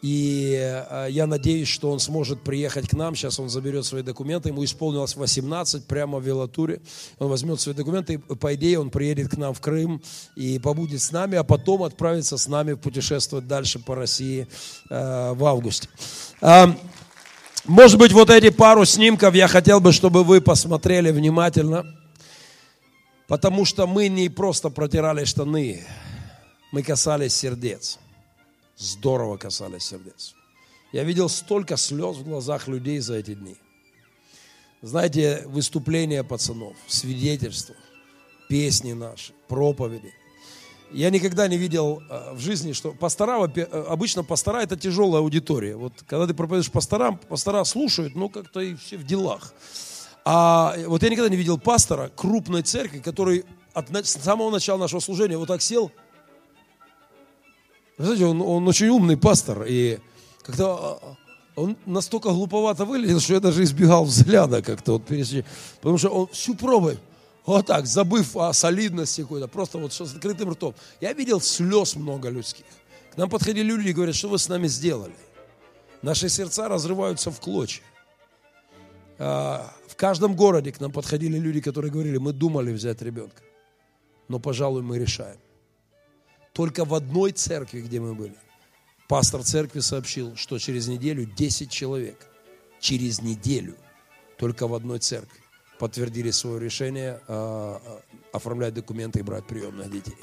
Speaker 1: И э, я надеюсь, что он сможет приехать к нам. Сейчас он заберет свои документы. Ему исполнилось 18 прямо в велотуре. Он возьмет свои документы. По идее, он приедет к нам в Крым и побудет с нами, а потом отправится с нами путешествовать дальше по России э, в августе. Может быть, вот эти пару снимков я хотел бы, чтобы вы посмотрели внимательно, потому что мы не просто протирали штаны, мы касались сердец. Здорово касались сердец. Я видел столько слез в глазах людей за эти дни. Знаете, выступления пацанов, свидетельства, песни наши, проповеди. Я никогда не видел э, в жизни, что пастора, э, обычно пастора это тяжелая аудитория. Вот когда ты проповедуешь пасторам, пастора слушают, ну как-то и все в делах. А вот я никогда не видел пастора крупной церкви, который от самого начала нашего служения вот так сел. Вы знаете, он, он очень умный пастор, и когда а, он настолько глуповато выглядел, что я даже избегал взгляда как-то вот потому что он всю пробовал. Вот так, забыв о солидности какой-то, просто вот с открытым ртом. Я видел слез много людских. К нам подходили люди и говорят, что вы с нами сделали? Наши сердца разрываются в клочья. А, в каждом городе к нам подходили люди, которые говорили, мы думали взять ребенка, но, пожалуй, мы решаем. Только в одной церкви, где мы были, пастор церкви сообщил, что через неделю 10 человек, через неделю, только в одной церкви подтвердили свое решение э, оформлять документы и брать приемных детей.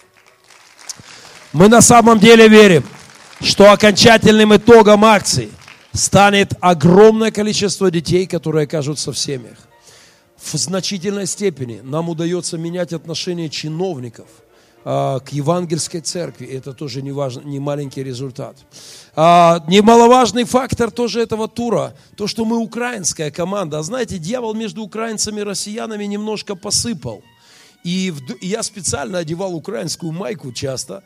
Speaker 1: Мы на самом деле верим, что окончательным итогом акции станет огромное количество детей, которые окажутся в семьях. В значительной степени нам удается менять отношение чиновников – а, к евангельской церкви. Это тоже не, важно, не маленький результат. А, немаловажный фактор тоже этого тура, то, что мы украинская команда. А знаете, дьявол между украинцами и россиянами немножко посыпал – и я специально одевал украинскую майку часто,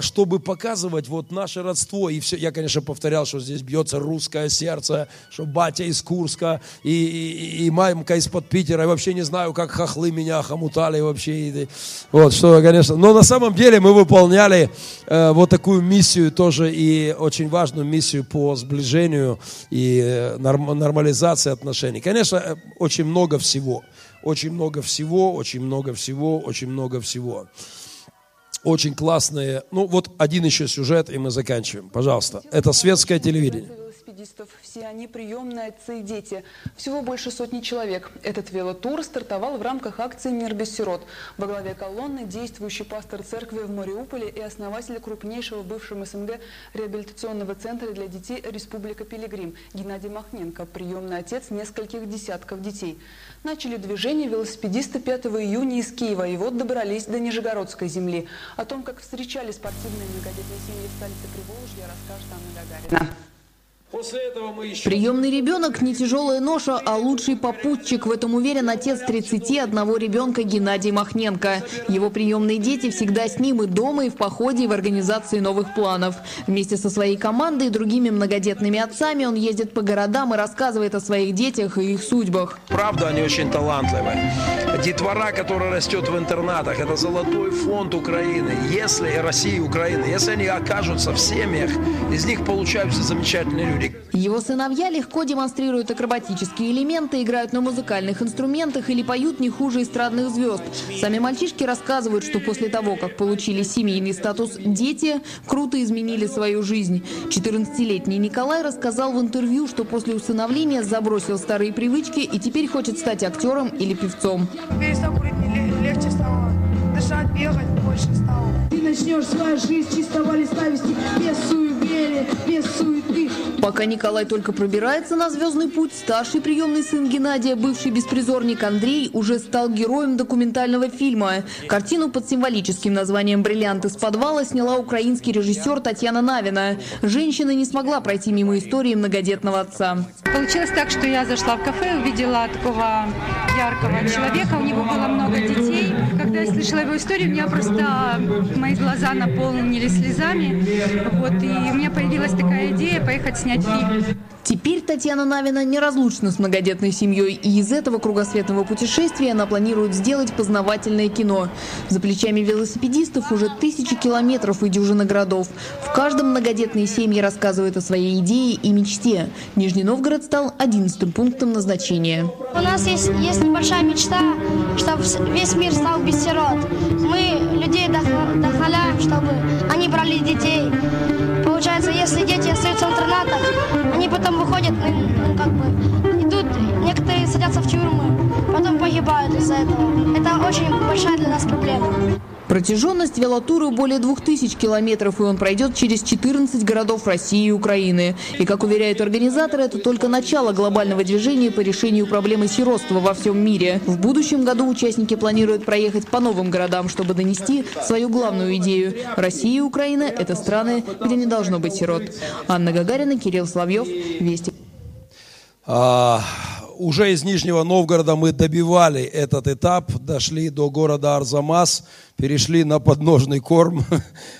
Speaker 1: чтобы показывать вот наше родство. И все, я, конечно, повторял, что здесь бьется русское сердце, что батя из Курска и, и, и мамка из-под Питера. И вообще не знаю, как хохлы меня хомутали вообще. Вот, что, конечно. Но на самом деле мы выполняли э, вот такую миссию тоже и очень важную миссию по сближению и э, норм, нормализации отношений. Конечно, э, очень много всего очень много всего, очень много всего, очень много всего. Очень классные. Ну, вот один еще сюжет, и мы заканчиваем. Пожалуйста. Это светское телевидение
Speaker 4: велосипедистов. Все они приемные отцы и дети. Всего больше сотни человек. Этот велотур стартовал в рамках акции «Мир без сирот». Во главе колонны действующий пастор церкви в Мариуполе и основатель крупнейшего бывшего СНГ реабилитационного центра для детей Республика Пилигрим Геннадий Махненко, приемный отец нескольких десятков детей. Начали движение велосипедисты 5 июня из Киева и вот добрались до Нижегородской земли. О том, как встречали спортивные многодетные семьи в столице Приволжья, расскажет Анна Гагарина.
Speaker 5: После этого мы еще... Приемный ребенок не тяжелая ноша, а лучший попутчик. В этом уверен отец 31 ребенка Геннадий Махненко. Его приемные дети всегда с ним и дома, и в походе, и в организации новых планов. Вместе со своей командой и другими многодетными отцами он ездит по городам и рассказывает о своих детях и их судьбах.
Speaker 1: Правда, они очень талантливые. Детвора, которая растет в интернатах, это золотой фонд Украины. Если России и Украины, если они окажутся в семьях, из них получаются замечательные люди.
Speaker 5: Его сыновья легко демонстрируют акробатические элементы, играют на музыкальных инструментах или поют не хуже эстрадных звезд. Сами мальчишки рассказывают, что после того, как получили семейный статус «дети», круто изменили свою жизнь. 14-летний Николай рассказал в интервью, что после усыновления забросил старые привычки и теперь хочет стать актером или певцом.
Speaker 6: Перестал курить, легче стало дышать, бегать больше стало.
Speaker 7: Начнешь свою жизнь чистого листа вести без суеверия, без суеты.
Speaker 5: Пока Николай только пробирается на звездный путь, старший приемный сын Геннадия, бывший беспризорник Андрей, уже стал героем документального фильма. Картину под символическим названием «Бриллиант из подвала» сняла украинский режиссер Татьяна Навина. Женщина не смогла пройти мимо истории многодетного отца.
Speaker 8: Получилось так, что я зашла в кафе, увидела такого яркого человека, у него было много детей. Когда я слышала его историю, у меня просто мои глаза наполнились слезами. Вот, и у меня появилась такая идея поехать снять снять фильм.
Speaker 5: Теперь Татьяна Навина неразлучна с многодетной семьей, и из этого кругосветного путешествия она планирует сделать познавательное кино. За плечами велосипедистов уже тысячи километров и дюжина городов. В каждом многодетные семьи рассказывают о своей идее и мечте. Нижний Новгород стал одиннадцатым пунктом назначения.
Speaker 9: У нас есть, есть небольшая мечта, чтобы весь мир стал без сирот. Мы людей вдохновляем, чтобы они брали детей. Получается, если дети остаются в интернатах, они потом выходят, ну, как бы, идут, некоторые садятся в тюрьмы, потом погибают из-за этого. Это очень большая для нас проблема.
Speaker 5: Протяженность велотура более 2000 километров, и он пройдет через 14 городов России и Украины. И, как уверяют организаторы, это только начало глобального движения по решению проблемы сиротства во всем мире. В будущем году участники планируют проехать по новым городам, чтобы донести свою главную идею. Россия и Украина – это страны, где не должно быть сирот. Анна Гагарина, Кирилл Соловьев, Вести.
Speaker 1: А, уже из Нижнего Новгорода мы добивали этот этап, дошли до города Арзамас, перешли на подножный корм.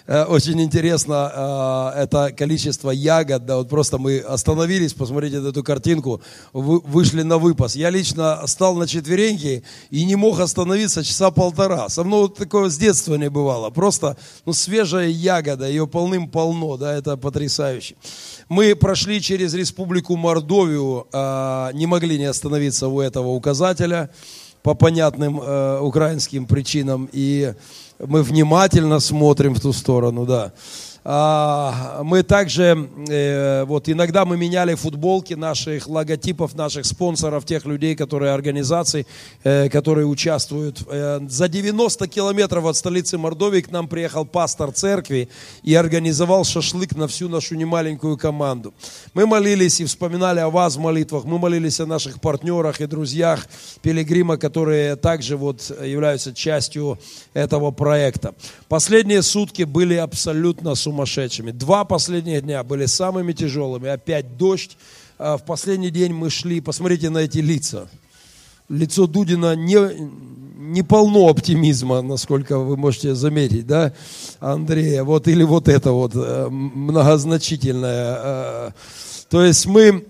Speaker 1: Э, очень интересно э, это количество ягод. Да, вот просто мы остановились, посмотрите эту картинку, вышли на выпас. Я лично стал на четвереньки и не мог остановиться часа полтора. Со мной вот такое с детства не бывало. Просто ну, свежая ягода, ее полным-полно, да, это потрясающе. Мы прошли через республику Мордовию, э, не могли не остановиться у этого указателя по понятным э, украинским причинам, и мы внимательно смотрим в ту сторону, да. А, Мы также, э, вот иногда мы меняли футболки наших логотипов, наших спонсоров, тех людей, которые организаций, э, которые участвуют. Э, За 90 километров от столицы Мордовии к нам приехал пастор церкви и организовал шашлык на всю нашу немаленькую команду. Мы молились и вспоминали о вас в молитвах, мы молились о наших партнерах и друзьях Пилигрима, которые также вот являются частью этого проекта. Последние сутки были абсолютно сумасшедшими. Два последних дня были самыми тяжелыми. Опять дождь. А В последний день мы шли, посмотрите на эти лица. Лицо Дудина не, не полно оптимизма, насколько вы можете заметить, да, Андрея? Вот или вот это вот э, многозначительное. э. То есть мы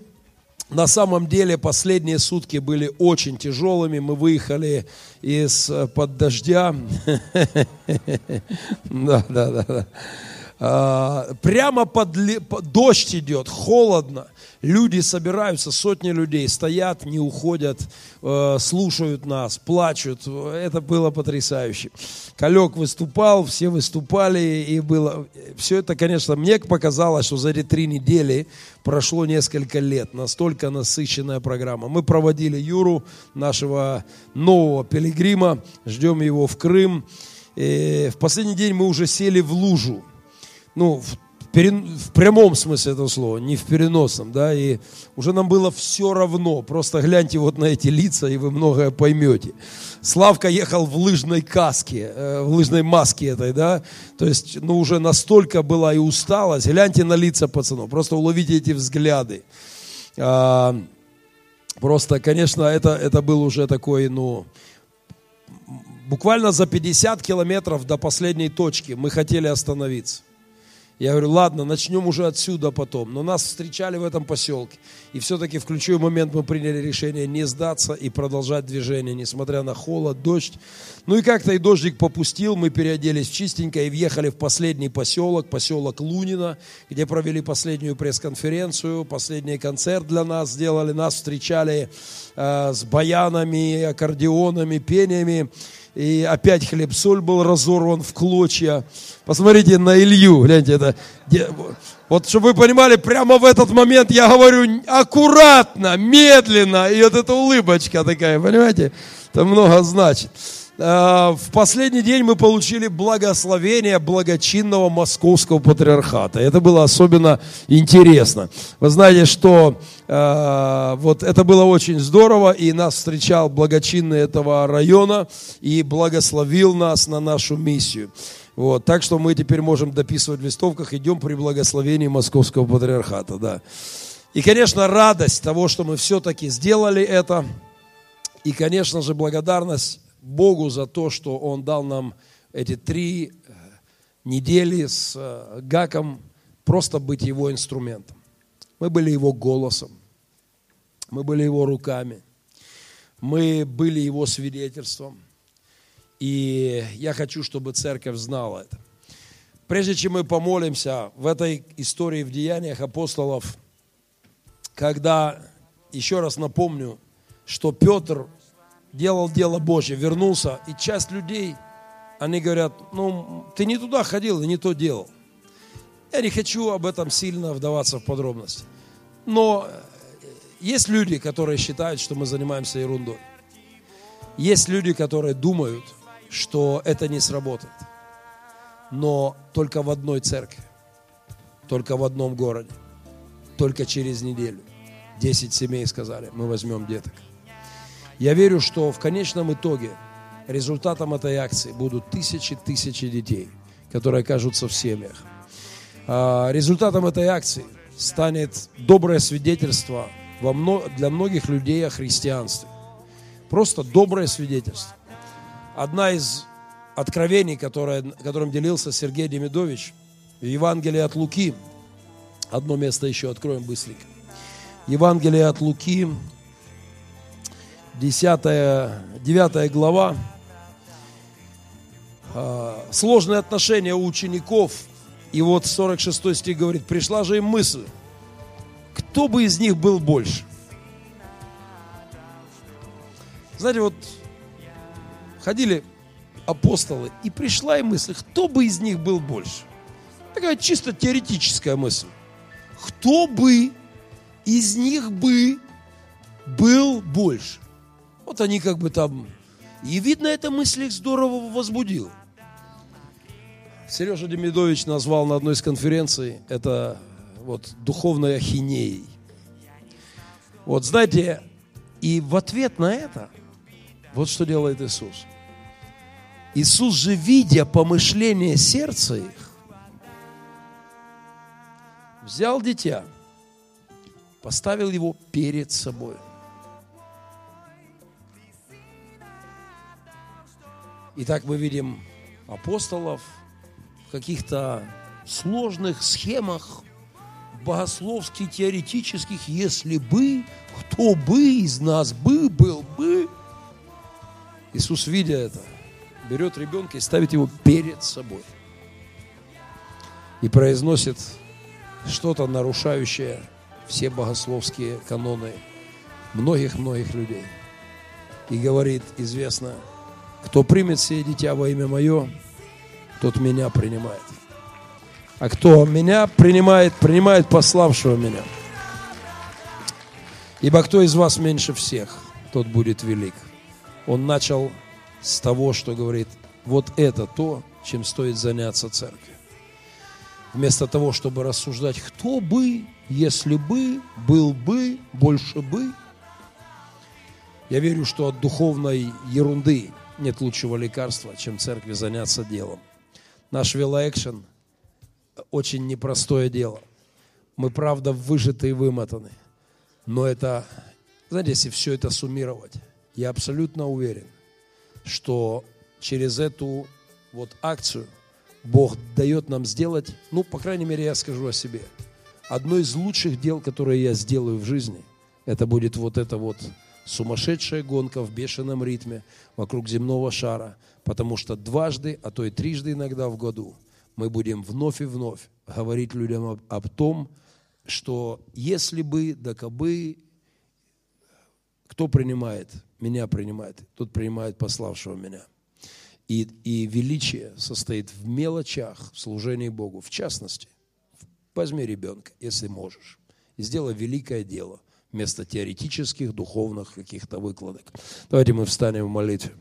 Speaker 1: на самом деле последние сутки были очень тяжелыми. Мы выехали из-под дождя. *laughs* Да, да, да. А, Прямо под дождь идет, холодно. Люди собираются, сотни людей стоят, не уходят, э, слушают нас, плачут. Это было потрясающе. Калек выступал, все выступали, и было... Все это, конечно, мне показалось, что за эти три недели прошло несколько лет. Настолько насыщенная программа. Мы проводили Юру, нашего нового пилигрима, ждем его в Крым. И в последний день мы уже сели в лужу ну, в, в прямом смысле этого слова, не в переносном, да, и уже нам было все равно, просто гляньте вот на эти лица, и вы многое поймете. Славка ехал в лыжной каске, э, в лыжной маске этой, да, то есть, ну, уже настолько была и усталость, гляньте на лица пацанов, просто уловите эти взгляды. А, просто, конечно, это, это был уже такой, ну, буквально за 50 километров до последней точки мы хотели остановиться. Я говорю, ладно, начнем уже отсюда потом. Но нас встречали в этом поселке. И все-таки в ключевой момент мы приняли решение не сдаться и продолжать движение, несмотря на холод, дождь. Ну и как-то и дождик попустил, мы переоделись чистенько и въехали в последний поселок, поселок Лунина, где провели последнюю пресс-конференцию, последний концерт для нас сделали. Нас встречали э, с баянами, аккордеонами, пениями. И опять хлеб-соль был разорван в клочья. Посмотрите на Илью, гляньте, это... Вот, чтобы вы понимали, прямо в этот момент я говорю аккуратно, медленно, и вот эта улыбочка такая, понимаете? Это много значит. А, В последний день мы получили благословение благочинного московского патриархата. Это было особенно интересно. Вы знаете, что э, вот это было очень здорово, и нас встречал благочинный этого района и благословил нас на нашу миссию. Вот, так что мы теперь можем дописывать в листовках, идем при благословении московского патриархата, да. И, конечно, радость того, что мы все-таки сделали это, и, конечно же, благодарность Богу за то, что Он дал нам эти три э, недели с э, Гаком просто быть Его инструментом. Мы были Его голосом, мы были Его руками, мы были Его свидетельством. И я хочу, чтобы церковь знала это. Прежде чем мы помолимся в этой истории в Деяниях апостолов, когда, еще раз напомню, что Петр делал дело Божье, вернулся, и часть людей, они говорят, ну, ты не туда ходил и не то делал. Я не хочу об этом сильно вдаваться в подробности. Но э, есть люди, которые считают, что мы занимаемся ерундой. Есть люди, которые думают, что это не сработает. Но только в одной церкви, только в одном городе, только через неделю. Десять семей сказали, мы возьмем деток. Я верю, что в конечном итоге результатом этой акции будут тысячи-тысячи детей, которые окажутся в семьях. А, Результатом этой акции станет доброе свидетельство для многих людей о христианстве. Просто доброе свидетельство. Одна из откровений, которое, которым делился Сергей Демидович, в Евангелии от Луки, одно место еще откроем быстренько. Евангелие от Луки, 10, 9 глава. А, Сложные отношения у учеников. И вот 46 стих говорит, пришла же им мысль, кто бы из них был больше? Знаете, вот ходили апостолы, и пришла им мысль, кто бы из них был больше? Такая чисто теоретическая мысль. Кто бы из них бы был больше? Вот они как бы там... И видно, эта мысль их здорово возбудила. Сережа Демидович назвал на одной из конференций это вот духовной ахинеей. Вот знаете, и в ответ на это, вот что делает Иисус. Иисус же, видя помышление сердца их, взял дитя, поставил его перед собой. И так мы видим апостолов в каких-то сложных схемах, богословских, теоретических, если бы, кто бы из нас бы, был бы. Иисус, видя это, берет ребенка и ставит его перед собой. И произносит что-то нарушающее все богословские каноны многих-многих людей. И говорит, известно, кто примет сие дитя во имя мое, тот меня принимает. А кто меня принимает, принимает пославшего меня. Ибо кто из вас меньше всех, тот будет велик. Он начал с того, что говорит, вот это то, чем стоит заняться церкви. Вместо того, чтобы рассуждать, кто бы, если бы, был бы, больше бы. Я верю, что от духовной ерунды нет лучшего лекарства, чем церкви заняться делом. Наш велоэкшен – очень непростое дело. Мы, правда, выжаты и вымотаны. Но это, знаете, если все это суммировать, я абсолютно уверен, что через эту вот акцию Бог дает нам сделать, ну, по крайней мере, я скажу о себе, одно из лучших дел, которые я сделаю в жизни, это будет вот это вот сумасшедшая гонка в бешеном ритме вокруг земного шара, потому что дважды, а то и трижды иногда в году мы будем вновь и вновь говорить людям об, об том, что если бы, да кабы, кто принимает? Меня принимает. Тот принимает пославшего меня. И, и величие состоит в мелочах в служении Богу. В частности, возьми ребенка, если можешь, и сделай великое дело – вместо теоретических, духовных каких-то выкладок. Давайте мы встанем в молитве.